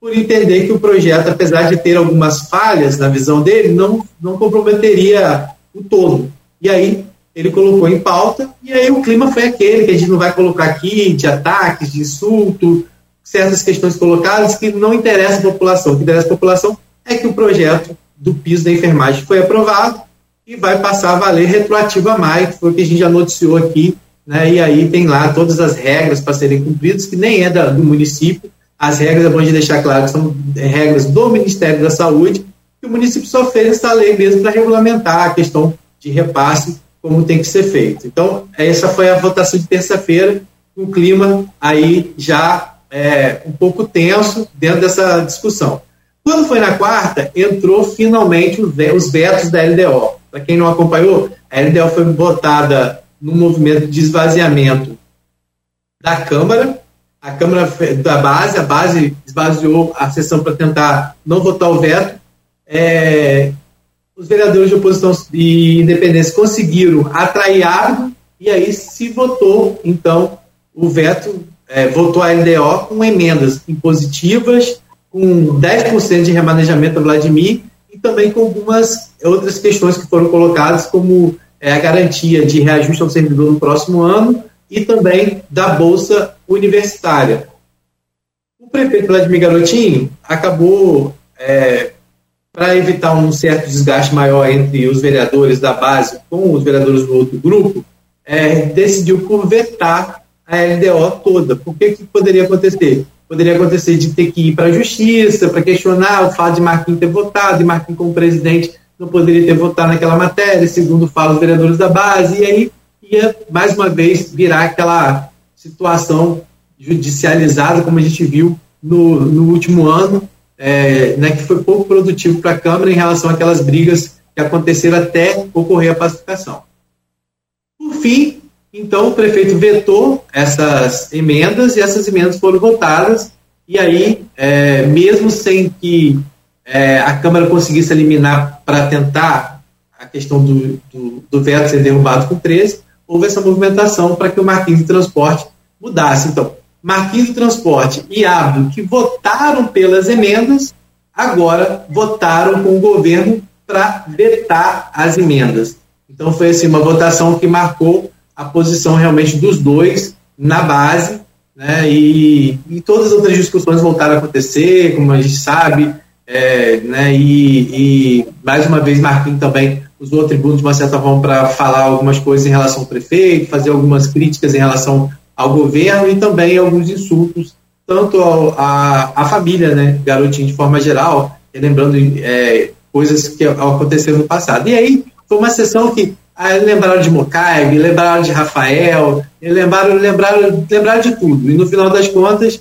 por entender que o projeto, apesar de ter algumas falhas na visão dele, não, não comprometeria o todo. E aí ele colocou em pauta, e aí o clima foi aquele que a gente não vai colocar aqui, de ataques, de insulto, certas questões colocadas que não interessam a população. O que interessa a população é que o projeto do piso da enfermagem foi aprovado e vai passar a valer retroativo a maio, que foi o que a gente já noticiou aqui né, e aí tem lá todas as regras para serem cumpridas, que nem é da, do município. As regras, é bom de deixar claro são regras do Ministério da Saúde, que o município só fez essa lei mesmo para regulamentar a questão de repasse, como tem que ser feito. Então, essa foi a votação de terça-feira, um clima aí já é, um pouco tenso dentro dessa discussão. Quando foi na quarta, entrou finalmente os vetos da LDO. Para quem não acompanhou, a LDO foi votada no movimento de esvaziamento da Câmara, a Câmara da base, a base esvaziou a sessão para tentar não votar o veto. É, os vereadores de oposição e independência conseguiram atrair árbitro e aí se votou, então, o veto, é, votou a LDO com emendas impositivas, com 10% de remanejamento a Vladimir e também com algumas outras questões que foram colocadas, como é, a garantia de reajuste ao servidor no próximo ano e também da Bolsa Universitária. O prefeito Vladimir Garotinho acabou, é, para evitar um certo desgaste maior entre os vereadores da base com os vereadores do outro grupo, é, decidiu por vetar a LDO toda. Por que, que poderia acontecer? Poderia acontecer de ter que ir para a justiça, para questionar o fato de Marquinhos ter votado, e Marquinhos como presidente não poderia ter votado naquela matéria, segundo falam os vereadores da base, e aí ia, mais uma vez, virar aquela situação judicializada, como a gente viu no, no último ano, é, né, que foi pouco produtivo para a Câmara em relação àquelas brigas que aconteceram até ocorrer a pacificação. Por fim, então, o prefeito vetou essas emendas e essas emendas foram votadas, e aí, é, mesmo sem que é, a Câmara conseguisse eliminar para tentar a questão do, do, do, veto ser derrubado com 13, houve essa movimentação para que o Marquinhos de Transporte mudasse. Então, Marquinhos de Transporte e Abdo, que votaram pelas emendas, agora votaram com o governo para vetar as emendas. Então, foi assim, uma votação que marcou a posição realmente dos dois na base, né, e, e todas as outras discussões voltaram a acontecer, como a gente sabe, é, né, e, e, mais uma vez Marquinhos também usou a tribuna de uma certa forma para falar algumas coisas em relação ao prefeito, fazer algumas críticas em relação ao governo e também alguns insultos, tanto à a, família, né, garotinho de forma geral, lembrando é, coisas que aconteceram no passado. E aí foi uma sessão que ah, lembraram de Mocaibe, lembraram de Rafael, lembraram, lembraram, lembraram de tudo. E no final das contas,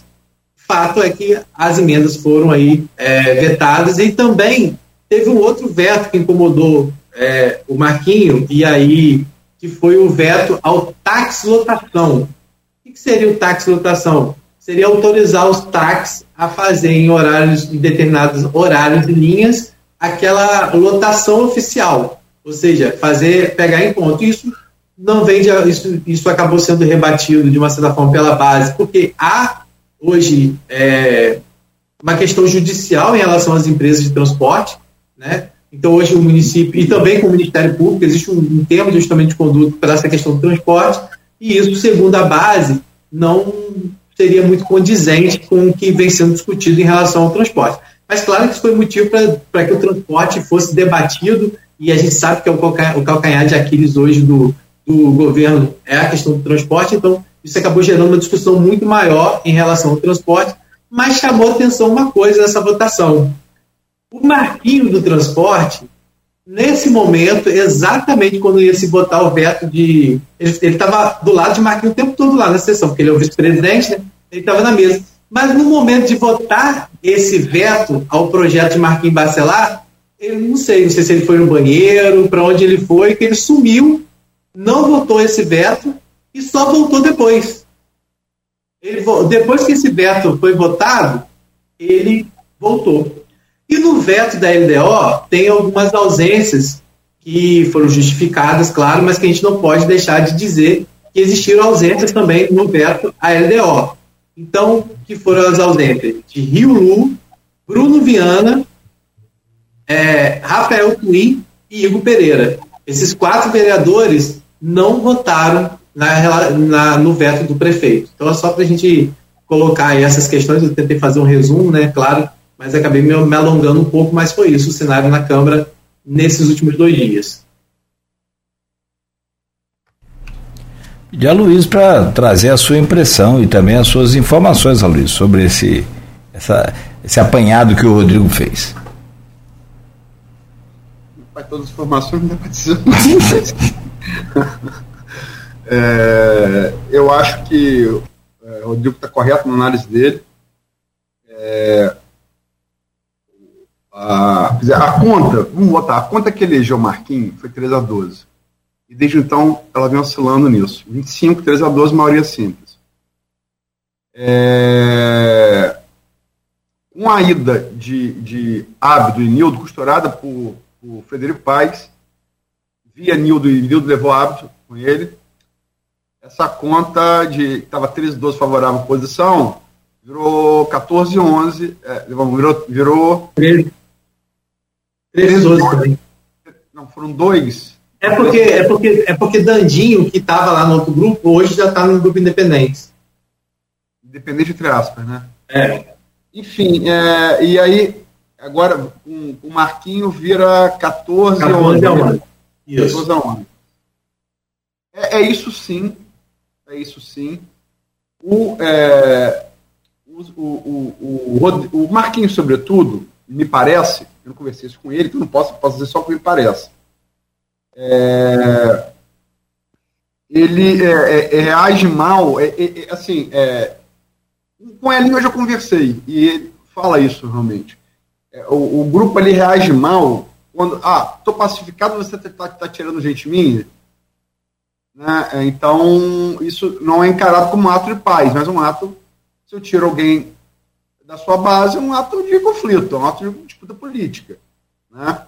fato é que as emendas foram aí é, vetadas e também teve um outro veto que incomodou é, o Marquinho, e aí que foi o veto ao táxi lotação. O que seria o táxi lotação? Seria autorizar os táxis a fazer em horários, em determinados horários e linhas, aquela lotação oficial. Ou seja, fazer, pegar em conta. Isso não vem de, isso, isso acabou sendo rebatido de uma certa forma pela base, porque há hoje é, uma questão judicial em relação às empresas de transporte, né? Então, hoje o município, e também com o Ministério Público, existe um, um termo de de conduta para essa questão do transporte, e isso, segundo a base, não seria muito condizente com o que vem sendo discutido em relação ao transporte. Mas claro que isso foi motivo para que o transporte fosse debatido, e a gente sabe que é o calcanhar, o calcanhar de Aquiles hoje do, do governo é a questão do transporte, então isso acabou gerando uma discussão muito maior em relação ao transporte, mas chamou atenção uma coisa nessa votação. O marquinho do transporte, nesse momento, exatamente quando ia se botar o veto de. Ele estava do lado de Marquinhos o tempo todo lá na sessão, porque ele é o vice-presidente, né? ele estava na mesa. Mas no momento de votar esse veto ao projeto de Marquinhos Bacelar, ele não sei, não sei se ele foi no banheiro, para onde ele foi, que ele sumiu, não votou esse veto e só voltou depois. Ele, depois que esse veto foi votado, ele voltou. E no veto da LDO tem algumas ausências que foram justificadas, claro, mas que a gente não pode deixar de dizer que existiram ausências também no veto à LDO. Então, que foram as ausências de Rio Lu, Bruno Viana, é, Rafael Twin e Igor Pereira. Esses quatro vereadores não votaram na, na, no veto do prefeito. Então, é só para a gente colocar aí essas questões, eu tentei fazer um resumo, né, claro, mas acabei me, me alongando um pouco, mas foi isso o cenário na Câmara nesses últimos dois dias. Pedir a Luiz para trazer a sua impressão e também as suas informações, Luiz, sobre esse, essa, esse apanhado que o Rodrigo fez. Para todas as informações, não dá para dizer. é, eu acho que é, o Rodrigo está correto na análise dele. É, a, a conta, vamos botar, a conta que elegeu Marquinhos foi 3 a 12. E desde então ela vem oscilando nisso. 25, 3 a 12, maioria simples. É, com a ida de, de Ábido e Nildo, costurada por, por Frederico Paes, via Nildo e Nildo levou Ábido com ele. Essa conta de estava 13 12 favorável à posição, virou 14 11, é, virou, virou 13 13 12 também. Não, foram dois. É porque, é porque, é porque Dandinho, que estava lá no outro grupo, hoje já está no grupo independente. Independente entre aspas, né? É. Enfim, é, e aí, agora o, o Marquinho vira 14, 14 11. A 11. Isso. 14 a 11. É, é, isso sim. É isso sim. O, é, o, o, o, o, Marquinhos, sobretudo, me parece, eu não conversei isso com ele, então não posso, posso dizer só o que me parece. É, ele é, é, é reage mal, é, assim, com ele eu já conversei, e ele fala isso realmente. O, grupo ali reage mal quando, ah, tô pacificado, você está tá tirando gente minha, né? Então, isso não é encarado como um ato de paz, mas um ato, se eu tiro alguém da sua base, é um ato de conflito, é um ato de disputa política. Né?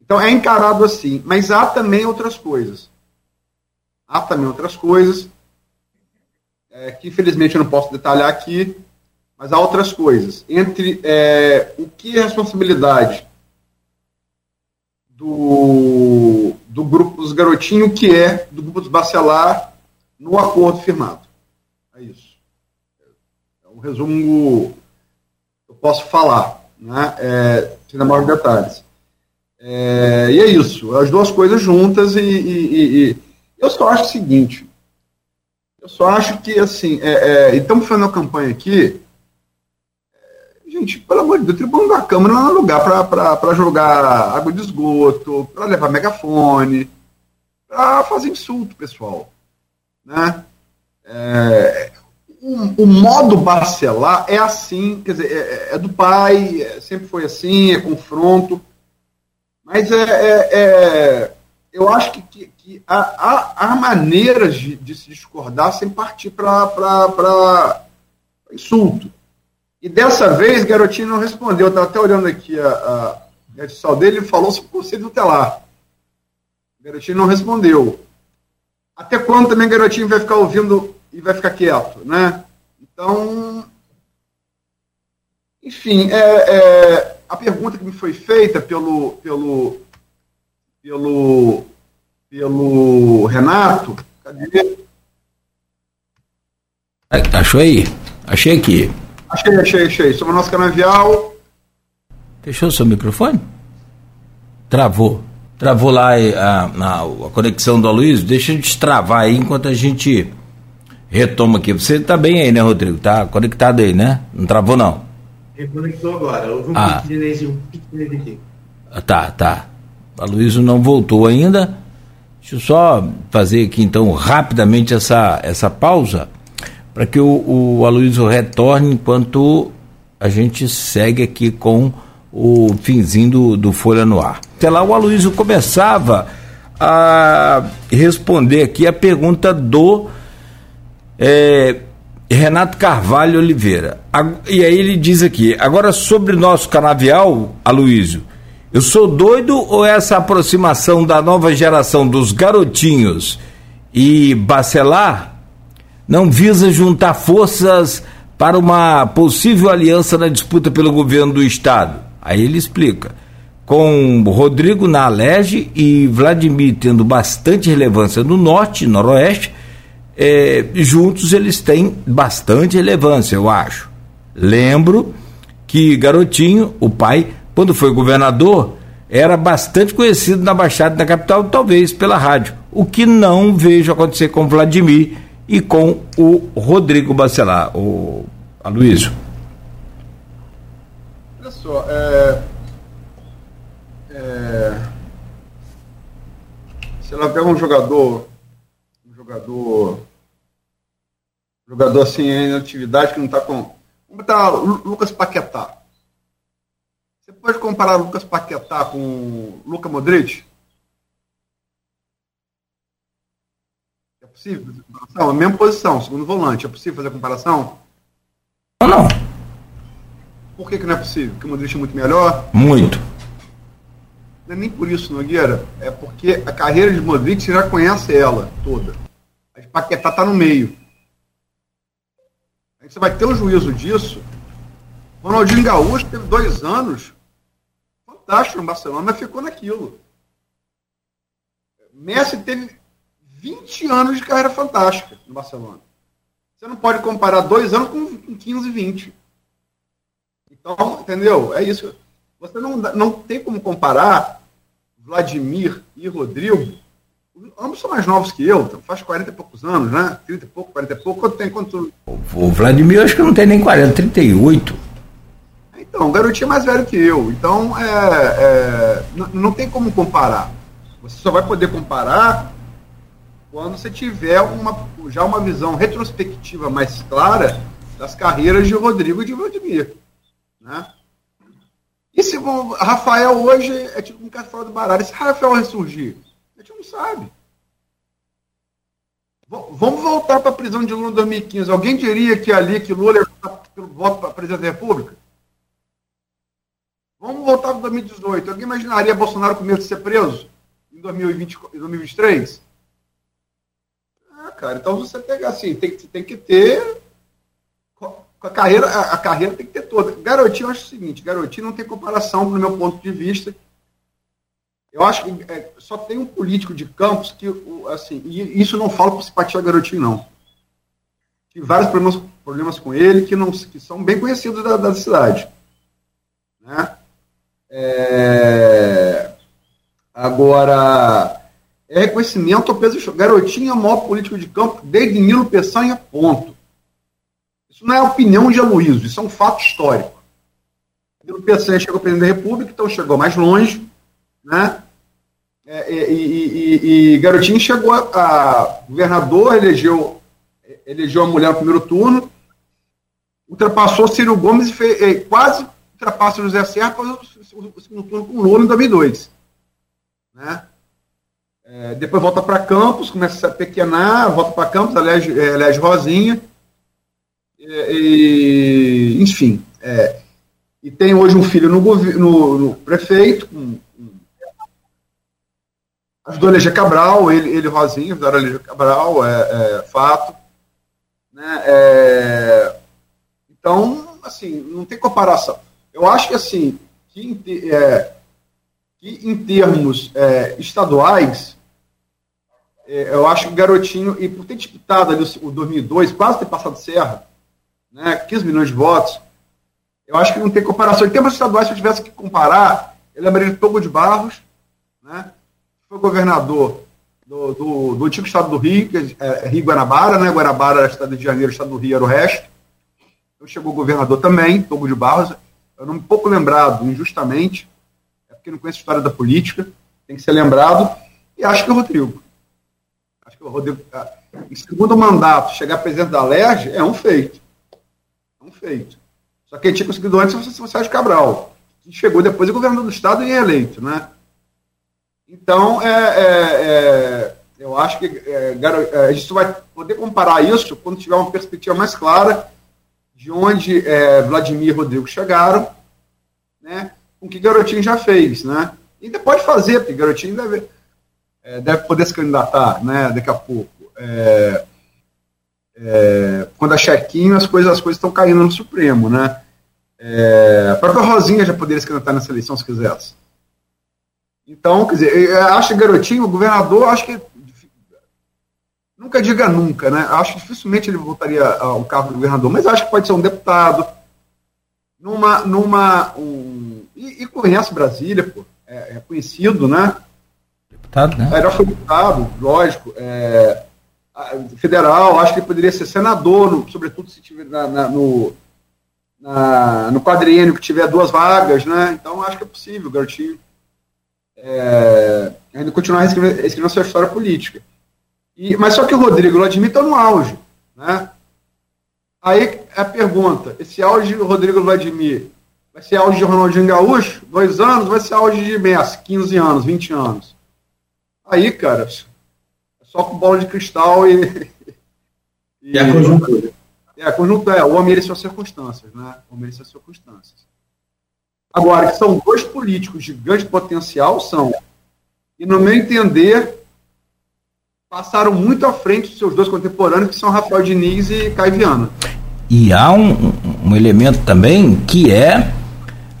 Então é encarado assim, mas há também outras coisas. Há também outras coisas, é, que infelizmente eu não posso detalhar aqui, mas há outras coisas. Entre é, o que é responsabilidade do, do grupo dos garotinhos, que é do grupo dos bacelar no acordo firmado. É isso. É um resumo eu posso falar, né? É, sem dar maiores detalhes. É, e é isso, as duas coisas juntas e, e, e, eu só acho o seguinte, eu só acho que assim, é, é, estamos fazendo a campanha aqui, gente, pelo amor de Deus, o tribunal da Câmara não é lugar para jogar água de esgoto, para levar megafone, para fazer insulto, pessoal. Né? É, o, o, modo parcelar é assim, quer dizer, é, é do pai, é, sempre foi assim, é confronto. Mas é, é, é eu acho que, que, que há, há, há, maneiras de, de, se discordar sem partir para insulto. E dessa vez, Garotinho não respondeu. Eu estava até olhando aqui a, a rede dele, ele falou sobre o conselho tutelar. Garotinho não respondeu. Até quando também Garotinho vai ficar ouvindo e vai ficar quieto, né? Então, enfim, é, é, a pergunta que me foi feita pelo, pelo, pelo, pelo Renato, cadê? Achou aí? Achei aqui. Achei, achei, achei. Sobre o nosso canavial. Fechou seu microfone? Travou. Travou lá a, a, a conexão do Aloysio. Deixa eu destravar aí enquanto a gente retoma aqui. Você tá bem aí, né, Rodrigo? Tá conectado aí, né? Não travou, não? Reconectou agora. Houve um ah. um aqui. Ah, tá, tá. A Luísa não voltou ainda. Deixa eu só fazer aqui então rapidamente essa, essa pausa para que o, o Aloysio retorne enquanto a gente segue aqui com o finzinho do, do Folha no Ar. Até lá o Aloysio começava a responder aqui a pergunta do é, Renato Carvalho Oliveira. E aí ele diz aqui, agora sobre nosso canavial, Aloysio, eu sou doido ou essa aproximação da nova geração dos garotinhos e Bacelar não visa juntar forças para uma possível aliança na disputa pelo governo do estado? Aí ele explica. Com Rodrigo na Alege e Vladimir tendo bastante relevância no norte noroeste, é, juntos eles têm bastante relevância, eu acho. Lembro que Garotinho, o pai, quando foi governador, era bastante conhecido na Baixada da capital, talvez pela rádio. O que não vejo acontecer com Vladimir e com o Rodrigo Bacelar, o Aloysio. Olha só, é, é, se ela pega um jogador, um jogador, um jogador assim em atividade que não está com. Vamos botar Lucas Paquetá. Você pode comparar Lucas Paquetá com Luca Modric? Possível? Não, a mesma posição, segundo volante. É possível fazer a comparação? Não, não. Por que, que não é possível? Porque o Modric é muito melhor? Muito. Não é nem por isso, Nogueira. É porque a carreira de Modric você já conhece ela toda. A de Paquetá está no meio. Aí você vai ter um juízo disso. Ronaldinho Gaúcho teve dois anos fantástico no Barcelona, mas ficou naquilo. Messi teve 20 anos de carreira fantástica no Barcelona. Você não pode comparar dois anos com 15 e 20. Então, entendeu? É isso. Você não, não tem como comparar Vladimir e Rodrigo. Ambos são mais novos que eu, então faz 40 e poucos anos, né? 30 e pouco, 40 e pouco. Quanto tem quanto? O Vladimir, acho que não tem nem 40, 38. Então, o garotinho é mais velho que eu. Então, é, é, não, não tem como comparar. Você só vai poder comparar quando você tiver uma, já uma visão retrospectiva mais clara das carreiras de Rodrigo e de Vladimir. Né? E se o Rafael hoje é tipo um cara fora do baralho. Se Rafael ressurgir? A gente não sabe. Vamos voltar para a prisão de Lula em 2015. Alguém diria que ali que Lula ia pelo voto para presidente da República? Vamos voltar para 2018. Alguém imaginaria Bolsonaro com medo de ser preso em 2020, 2023? Cara, então você pega assim, tem, tem que ter. A carreira, a, a carreira tem que ter toda. Garotinho, eu acho o seguinte: garotinho não tem comparação, no meu ponto de vista. Eu acho que é, só tem um político de Campos que, assim, e isso não falo por simpatia garotinho, não. Tive vários problemas, problemas com ele que, não, que são bem conhecidos da, da cidade. Né? É... Agora, é reconhecimento ao peso Garotinho é o maior político de campo desde Nilo Peçanha, ponto. Isso não é opinião de Aloysio, isso é um fato histórico. Nilo Peçanha chegou ao presidente da República, então chegou mais longe, né? É, e, e, e, e, Garotinho chegou a, a, governador, elegeu, elegeu a mulher no primeiro turno, ultrapassou Ciro Gomes e fez, quase ultrapassa o José Serra para o segundo turno com o Lula em 2002. Né? É, depois volta para Campos, começa a pequenar, volta para Campos, elege, é, Rosinha. E, e, enfim, é, e tem hoje um filho no, no, no prefeito, ajudou a eleger Cabral, ele, ele Rosinha, ajudaram a eleger Cabral, é, é fato. Né, é, então, assim, não tem comparação. Eu acho que, assim, que é, que em termos é, estaduais, é, eu acho que Garotinho, e por ter disputado ali o, o 2002, quase ter passado Serra, né, 15 milhões de votos, eu acho que não tem comparação. Em termos estaduais, se eu tivesse que comparar, ele lembraria de Togo de Barros, né, foi governador do, do, do, antigo estado do Rio, que é, é Rio Guanabara, né, Guanabara era estado de Janeiro, estado do Rio era o resto. Então chegou o governador também, Togo de Barros, é um nome pouco lembrado, injustamente, é porque não conhece a história da política, tem que ser lembrado, e acho que o Rodrigo. Acho que o Rodrigo, em segundo mandato, chegar presidente da LERJ é um feito. É um feito. Só que ele tinha conseguido antes o Sérgio Cabral, que chegou depois e governador do Estado e é eleito, né? Então, é, é, é, eu acho que é, é, a gente vai poder comparar isso quando tiver uma perspectiva mais clara de onde é, Vladimir e Rodrigo chegaram, né, com o que Garotinho já fez. Né? Ainda pode fazer, porque Garotinho deve, é, deve poder se candidatar né, daqui a pouco. É, é, quando a chequinho, as coisas as coisas estão caindo no Supremo. Né? É, a própria Rosinha já poderia se candidatar nessa eleição se quisesse. Então, quer dizer, acho que Garotinho, o governador, acho que nunca diga nunca, né? Acho que dificilmente ele voltaria ao cargo de governador, mas acho que pode ser um deputado, numa. numa um, e, e conhece Brasília, pô, é, é, conhecido, né? Deputado, né? Era foi deputado, lógico. É, federal, acho que ele poderia ser senador, no, sobretudo se tiver na, na, no, na, no quadriênio que tiver duas vagas, né? Então acho que é possível, Garotinho. É, ainda continuar escrevendo, escrevendo sua história política. E, mas só que o Rodrigo Vladimir estão no auge. Né? Aí a pergunta: esse auge do Rodrigo Vladimir vai ser auge de Ronaldinho Gaúcho? Dois anos? Vai ser auge de Messi? 15 anos, 20 anos? Aí, cara, é só com bola de cristal e. E, e a conjuntura. É, a conjuntura, é, o homem merece as circunstâncias, né? O homem merece as circunstâncias. Agora, que são dois políticos de grande potencial, são. E, no meu entender, passaram muito à frente dos seus dois contemporâneos, que são Rafael Diniz e Caio Viana. E há um, um elemento também que é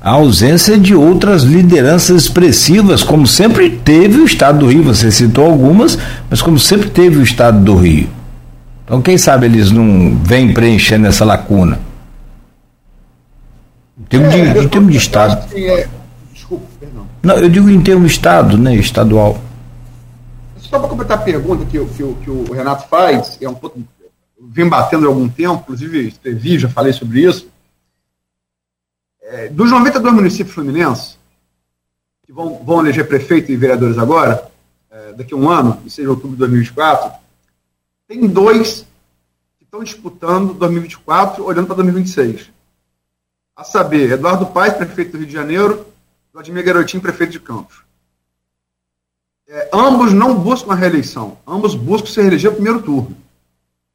a ausência de outras lideranças expressivas, como sempre teve o Estado do Rio. Você citou algumas, mas como sempre teve o Estado do Rio. Então, quem sabe eles não vêm preenchendo essa lacuna? Em termos é, de, em termos de Estado. É... Desculpa, perdão. Não, eu digo em termos de Estado, né, estadual. Só para completar a pergunta que, que, que o Renato faz, é um pouco. Vem batendo há algum tempo, inclusive escrevi, já falei sobre isso. É, dos 92 municípios fluminenses, que vão, vão eleger prefeito e vereadores agora, é, daqui a um ano, e seja outubro de 2024, tem dois que estão disputando 2024, olhando para 2026. A saber, Eduardo Paes, prefeito do Rio de Janeiro, Vladimir Garotinho, prefeito de Campos é, ambos não buscam a reeleição, ambos buscam se reeleger no primeiro turno.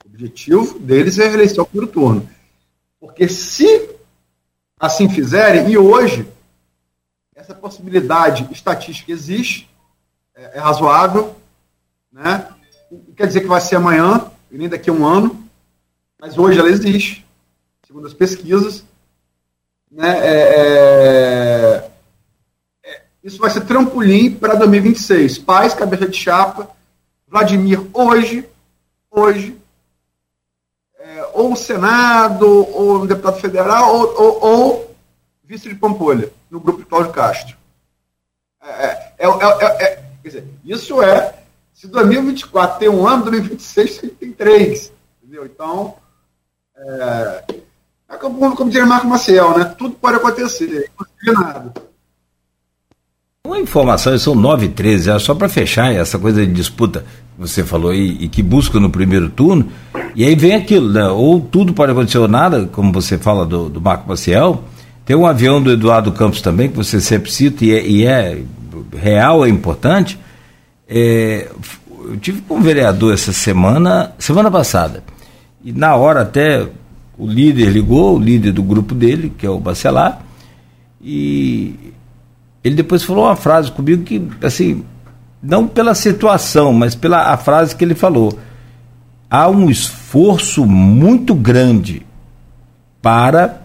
O objetivo deles é a reeleição no primeiro turno. Porque se assim fizerem, e hoje essa possibilidade estatística existe, é, é razoável, né? quer dizer que vai ser amanhã, e nem daqui a um ano, mas hoje ela existe, segundo as pesquisas. Né? É, é, isso vai ser trampolim para 2026. Paz, cabeça de chapa, Vladimir hoje, hoje, é, ou o Senado, ou o deputado federal, ou, ou, ou vice de Pampolha, no grupo de Cláudio Castro. É, é, é, é, é dizer, isso é, se 2024 tem um ano, 2026 tem três. Entendeu? Então, é, como, como diria Marco Maciel, né? Tudo pode acontecer, não nada. Uma informação, são 9 e 13, só para fechar essa coisa de disputa que você falou aí, e que busca no primeiro turno, e aí vem aquilo, né? Ou tudo pode acontecer ou nada, como você fala do, do Marco Maciel, tem um avião do Eduardo Campos também, que você sempre cita, e é, e é real, é importante. É, eu tive com um vereador essa semana, semana passada, e na hora até o líder ligou, o líder do grupo dele, que é o Bacelar, e ele depois falou uma frase comigo que, assim, não pela situação, mas pela a frase que ele falou. Há um esforço muito grande para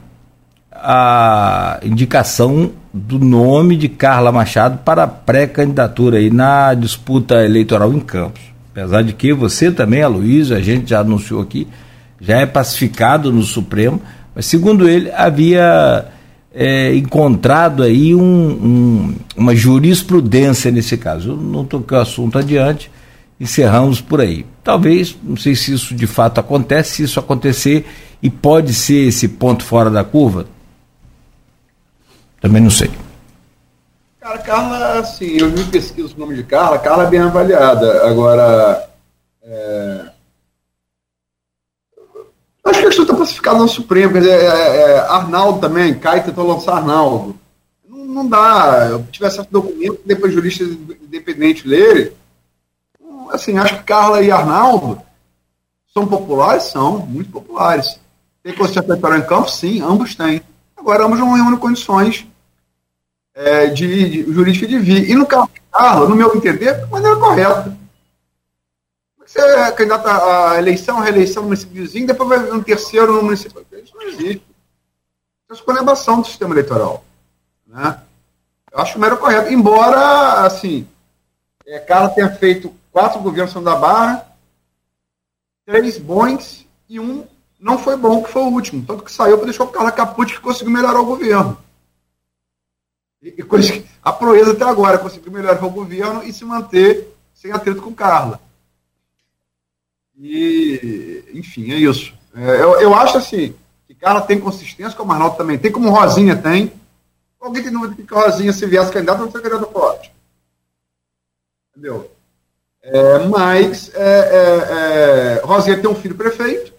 a indicação do nome de Carla Machado para pré-candidatura aí na disputa eleitoral em Campos. Apesar de que você também, Aloysio, a gente já anunciou aqui, já é pacificado no Supremo, mas segundo ele, havia é, encontrado aí um, um, uma jurisprudência nesse caso. Eu não toquei o assunto adiante, encerramos por aí. Talvez, não sei se isso de fato acontece, se isso acontecer e pode ser esse ponto fora da curva, também não sei. Cara, Carla, assim, eu me pesquiso o nome de Carla, Carla é bem avaliada. Agora, é... acho que a questão está pacificada no Supremo. Dizer, é, é, Arnaldo também, Caio tentou lançar Arnaldo. Não, não dá. Eu tivesse esse documento, depois jurista independente ler. Assim, acho que Carla e Arnaldo são populares? São, muito populares. Tem consciência eleitoral em campo? Sim, ambos têm. Agora, ambos não reúnem condições é, de, de jurídica de vir. E no caso de Carla, no meu entender, de maneira correta. Você é candidato à eleição, reeleição no município vizinho, depois vai um terceiro no município. Isso não existe. Isso é escolhebação do sistema eleitoral. Né? Eu acho mero correto. Embora, assim, é, Carla tenha feito quatro governos São da Barra, três bons e um não foi bom, que foi o último. Tanto que saiu para deixar o Carla Capucci que conseguiu melhorar o governo. E, e a proeza até agora conseguiu melhorar o governo e se manter sem atrito com Carla. E, enfim, é isso. É, eu, eu acho assim, que Carla tem consistência, como o Arnaldo também tem, como Rosinha tem. Alguém tem dúvida que Rosinha, se viesse candidato, não seria candidato forte. Entendeu? É, mas é, é, é, Rosinha tem um filho prefeito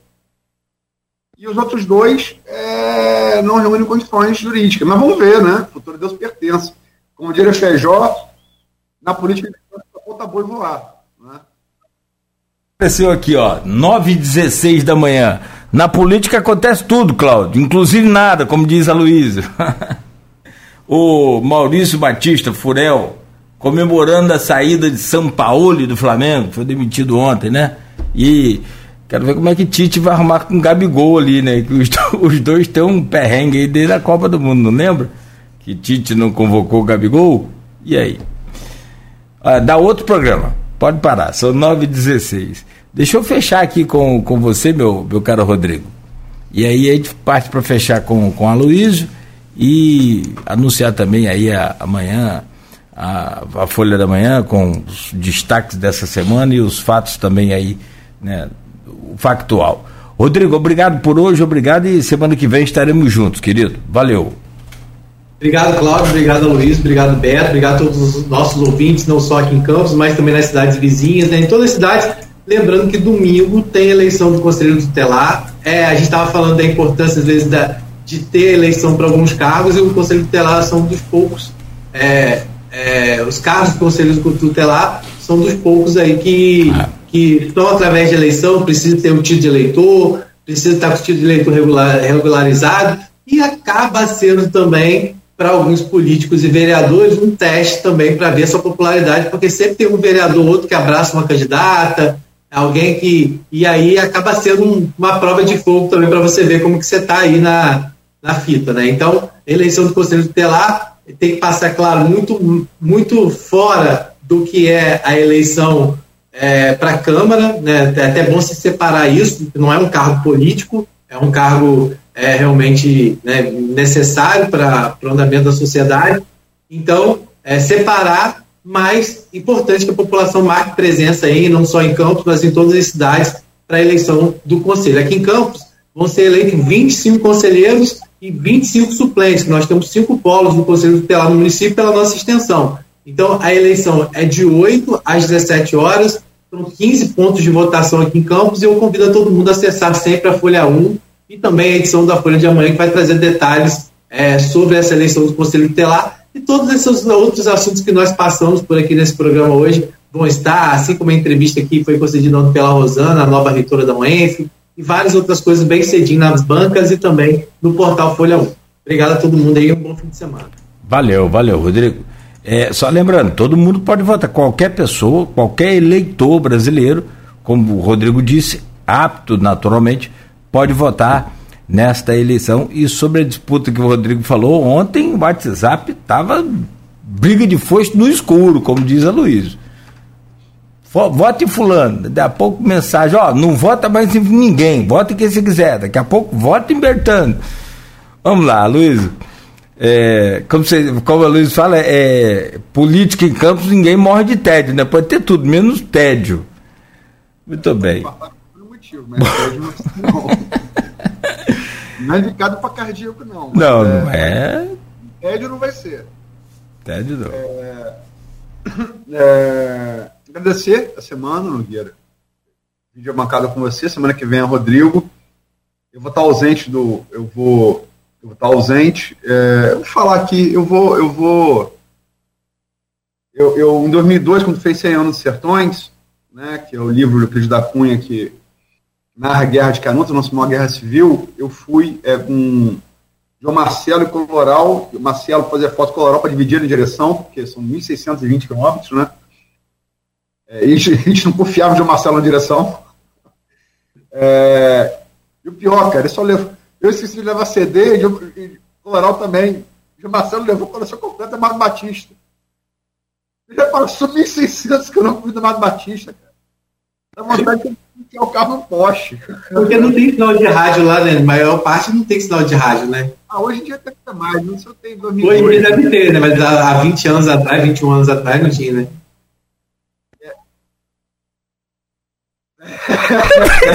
e os outros dois é, não reúnem condições jurídicas. Mas vamos ver, né? O futuro Deus pertence. Como diria Feijó, na política a ponta boa e voar. Aconteceu aqui, ó, 9 e 16 da manhã. Na política acontece tudo, Cláudio, inclusive nada, como diz a Luísa. o Maurício Batista Furel, comemorando a saída de São Paulo do Flamengo, foi demitido ontem, né? E Quero ver como é que Tite vai arrumar com o Gabigol ali, né? Que os, os dois têm um perrengue aí desde a Copa do Mundo, não lembra? Que Tite não convocou o Gabigol? E aí? Ah, dá outro programa. Pode parar, são 9h16. Deixa eu fechar aqui com, com você, meu, meu caro Rodrigo. E aí a gente parte para fechar com, com a Luísio e anunciar também aí a, amanhã a, a Folha da Manhã com os destaques dessa semana e os fatos também aí, né? factual. Rodrigo, obrigado por hoje, obrigado e semana que vem estaremos juntos, querido. Valeu. Obrigado, Cláudio, obrigado, Luiz, obrigado, Beto, obrigado a todos os nossos ouvintes, não só aqui em Campos, mas também nas cidades vizinhas, né, em todas as cidades. Lembrando que domingo tem eleição do Conselho Tutelar. É, a gente estava falando da importância, às vezes, da, de ter eleição para alguns cargos, e o Conselho Tutelar são dos poucos. É, é, os cargos do Conselho Tutelar são dos poucos aí que. Que estão através de eleição, precisa ter um título de eleitor, precisa estar com o título de eleitor regular, regularizado, e acaba sendo também, para alguns políticos e vereadores, um teste também para ver sua popularidade, porque sempre tem um vereador ou outro que abraça uma candidata, alguém que. E aí acaba sendo um, uma prova de fogo também para você ver como que você está aí na, na fita. Né? Então, eleição do Conselho Tutelar tem que passar, claro, muito, muito fora do que é a eleição é, para a Câmara, né, é até bom se separar isso, não é um cargo político, é um cargo é, realmente né, necessário para o andamento da sociedade. Então, é, separar, mas importante que a população marque presença aí, não só em Campos, mas em todas as cidades, para a eleição do Conselho. Aqui em Campos vão ser eleitos 25 conselheiros e 25 suplentes. Nós temos cinco polos no Conselho Tutelar no município pela nossa extensão. Então, a eleição é de 8 às 17 horas, são 15 pontos de votação aqui em Campos e eu convido a todo mundo a acessar sempre a Folha 1 e também a edição da Folha de amanhã, que vai trazer detalhes é, sobre essa eleição do Conselho Tutelar e todos esses outros assuntos que nós passamos por aqui nesse programa hoje vão estar, assim como a entrevista que foi concedida ontem pela Rosana, a nova reitora da UENF, e várias outras coisas bem cedinho nas bancas e também no portal Folha 1. Obrigado a todo mundo aí, um bom fim de semana. Valeu, valeu, Rodrigo. É, só lembrando, todo mundo pode votar, qualquer pessoa, qualquer eleitor brasileiro, como o Rodrigo disse, apto naturalmente, pode votar nesta eleição. E sobre a disputa que o Rodrigo falou, ontem o WhatsApp estava briga de foice no escuro, como diz a Luiz. vote fulano, daqui a pouco mensagem, ó, não vota mais em ninguém, vote quem você quiser, daqui a pouco vote em Bertano. Vamos lá, Luiz. É, como, você, como a Luiz fala, é, política em campos, ninguém morre de tédio, né? Pode ter tudo, menos tédio. Muito bem. Mas tédio não. Não é indicado para cardíaco, não. Não, é, não é. Tédio não vai ser. Tédio não. É, é, agradecer a semana, Nogueira. Vídeo bancada com você. Semana que vem é Rodrigo. Eu vou estar ausente do. Eu vou. Eu vou estar ausente. É, eu vou falar aqui. Eu vou. Eu vou. Eu, eu, em 2002, quando fez 100 anos de Sertões, né, que é o livro do Cris da Cunha que narra a Guerra de Canudos, a nossa maior guerra civil, eu fui é, com João Marcelo e Coloral. O Marcelo fazia foto com Coloral para dividir em direção, porque são 1.620 quilômetros, né? É, e a gente não confiava no João Marcelo na direção. É, e o pior, cara, ele só levou. Eu esqueci de levar CD e, e Coloral também. O João Marcelo levou coleção completa Marco Batista. Ele já passou 1.600 quilômetros do Marco Batista, cara. Dá vontade de enfiar o carro no poste. Porque não tem sinal de rádio lá, né? A maior parte não tem sinal de rádio, né? Ah, hoje em dia até que mais, não sei se tem 2008. Hoje em dia deve ter, né? Mas há 20 anos atrás, 21 anos atrás não tinha, né?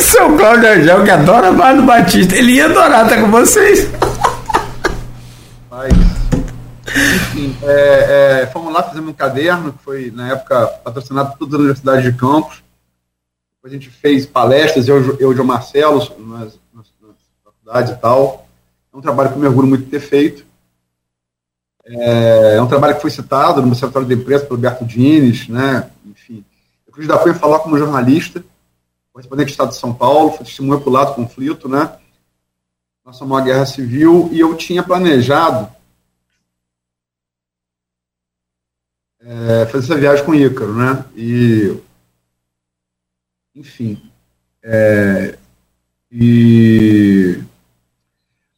Seu Cláudio Angel, que adora Mano Batista, ele ia adorar estar com vocês. Mas, enfim, é, é, fomos lá, fizemos um caderno, que foi, na época, patrocinado por todas as universidades de Campos. A gente fez palestras, eu, eu e o Marcelo, nas, nas, nas faculdades e tal. É um trabalho que eu me orgulho muito de ter feito. É, é um trabalho que foi citado no Observatório da Imprensa pelo Berto Dines, né? Enfim, eu quis dar Cunha falar como jornalista, correspondente do Estado de São Paulo, foi testemunha por lá do conflito, né? Nossa maior guerra civil, e eu tinha planejado é, fazer essa viagem com o Ícaro, né? E, enfim, é, e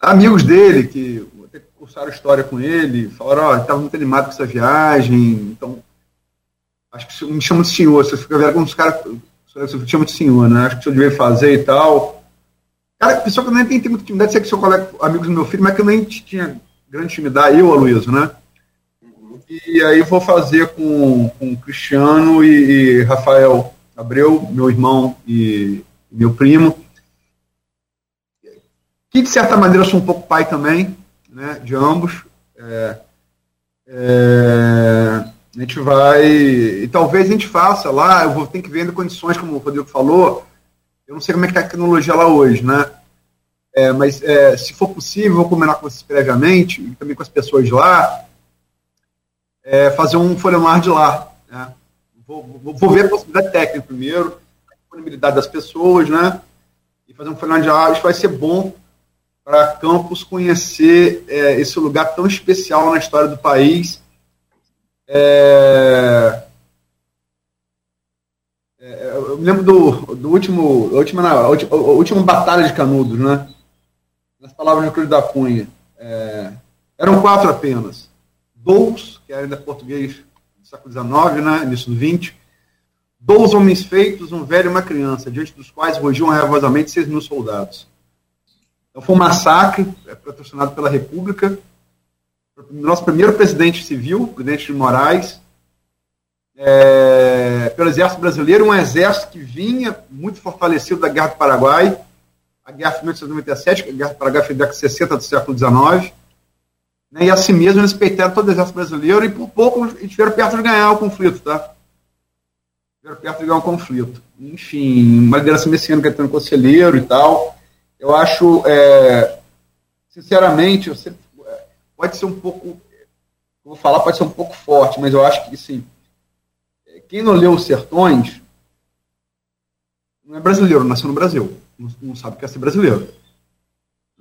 amigos dele que até cursaram história com ele, falaram, ó, oh, estava muito animado com essa viagem, então acho que me chama de senhor, você fica vendo como os caras você chama de senhor, né? Acho que senhor devia fazer e tal. Cara, pessoa que nem tem, tem muita intimidade, sei que seu colega, amigos do meu filho, mas que eu nem tinha grande intimidade, eu, Aloysio, né? E aí vou fazer com, com Cristiano e, e Rafael Abreu, meu irmão e meu primo que de certa maneira sou um pouco pai também, né, de ambos. É, é, a gente vai, e talvez a gente faça lá, eu vou ter que ver em condições, como o Rodrigo falou, eu não sei como é que está a tecnologia lá hoje, né? É, mas é, se for possível, vou combinar com vocês previamente, e também com as pessoas lá, é, fazer um folhear de lá. Né? Vou, vou, ver a possibilidade técnica primeiro, a disponibilidade das pessoas, né? E fazer um folhear de lá, isso vai ser bom para Campos conhecer é, esse lugar tão especial na história do país. É, é, eu me lembro do, do último, última, a última, última batalha de Canudos, né? Nas palavras do Cruz da Cunha. É, eram quatro apenas. Dois, que ainda português século XIX, né? início do XX. Dois homens feitos, um velho e uma criança, diante dos quais rugiam raivosamente seis mil soldados. Então foi um massacre é, patrocinado pela República. Nosso primeiro presidente civil, presidente de Moraes, é, pelo Exército Brasileiro, um exército que vinha muito fortalecido da Guerra do Paraguai, a Guerra de 1997, a Guerra do Paraguai foi da década de 60 do século XIX, né, e assim mesmo eles peitaram todo o Exército Brasileiro e por pouco estiveram perto de ganhar o conflito, tá? Estiveram perto de ganhar o conflito. Enfim, uma liderança messiânica tendo conselheiro e tal. Eu acho, é, sinceramente, sempre, é, pode ser um pouco, vou falar, pode ser um pouco forte, mas eu acho que, assim, quem não leu Os Sertões não é brasileiro, nasceu no Brasil, não, não sabe o que é ser brasileiro.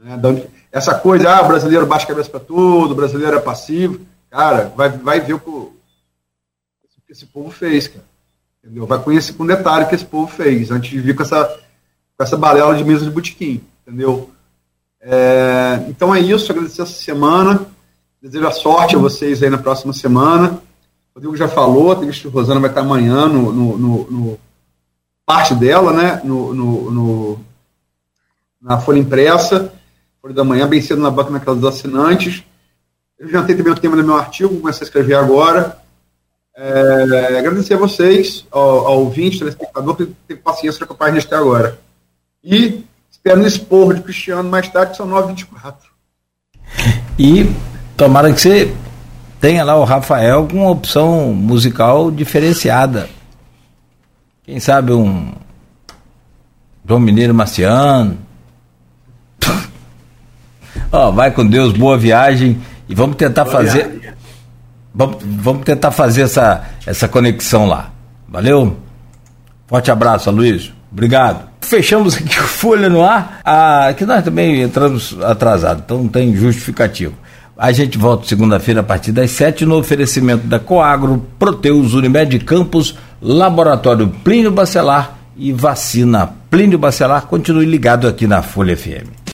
Né? Essa coisa, ah, brasileiro baixa a cabeça para tudo, brasileiro é passivo, cara, vai, vai ver o que esse povo fez, cara. Entendeu? Vai conhecer com detalhe o que esse povo fez, antes de vir com essa, com essa balela de mesa de botequim entendeu? É, então é isso, agradecer essa semana, desejo a sorte a vocês aí na próxima semana. O Rodrigo já falou, a entrevista Rosana vai estar amanhã no, no, no, no parte dela, né? No, no, no, na Folha Impressa, Folha da Manhã, bem cedo na banca naquelas dos assinantes. Eu já tenho também o tema do meu artigo, começar a escrever agora. É, agradecer a vocês, ao, ao ouvinte, telespectador, que teve paciência com a página até agora. E espero no esporro de Cristiano mais tarde, são 9h24. E tomara que você tenha lá o Rafael com uma opção musical diferenciada. Quem sabe um João Mineiro Marciano. Ó, oh, vai com Deus, boa viagem e vamos tentar boa fazer. Viagem. Vamos, vamos tentar fazer essa, essa conexão lá. Valeu? Forte abraço, Luiz. Obrigado. Fechamos aqui o Folha no Ar, ah, que nós também entramos atrasado, então não tem justificativo. A gente volta segunda-feira a partir das sete no oferecimento da Coagro, Proteus, Unimed Campos, Laboratório Plínio Bacelar e Vacina Plínio Bacelar. Continue ligado aqui na Folha FM.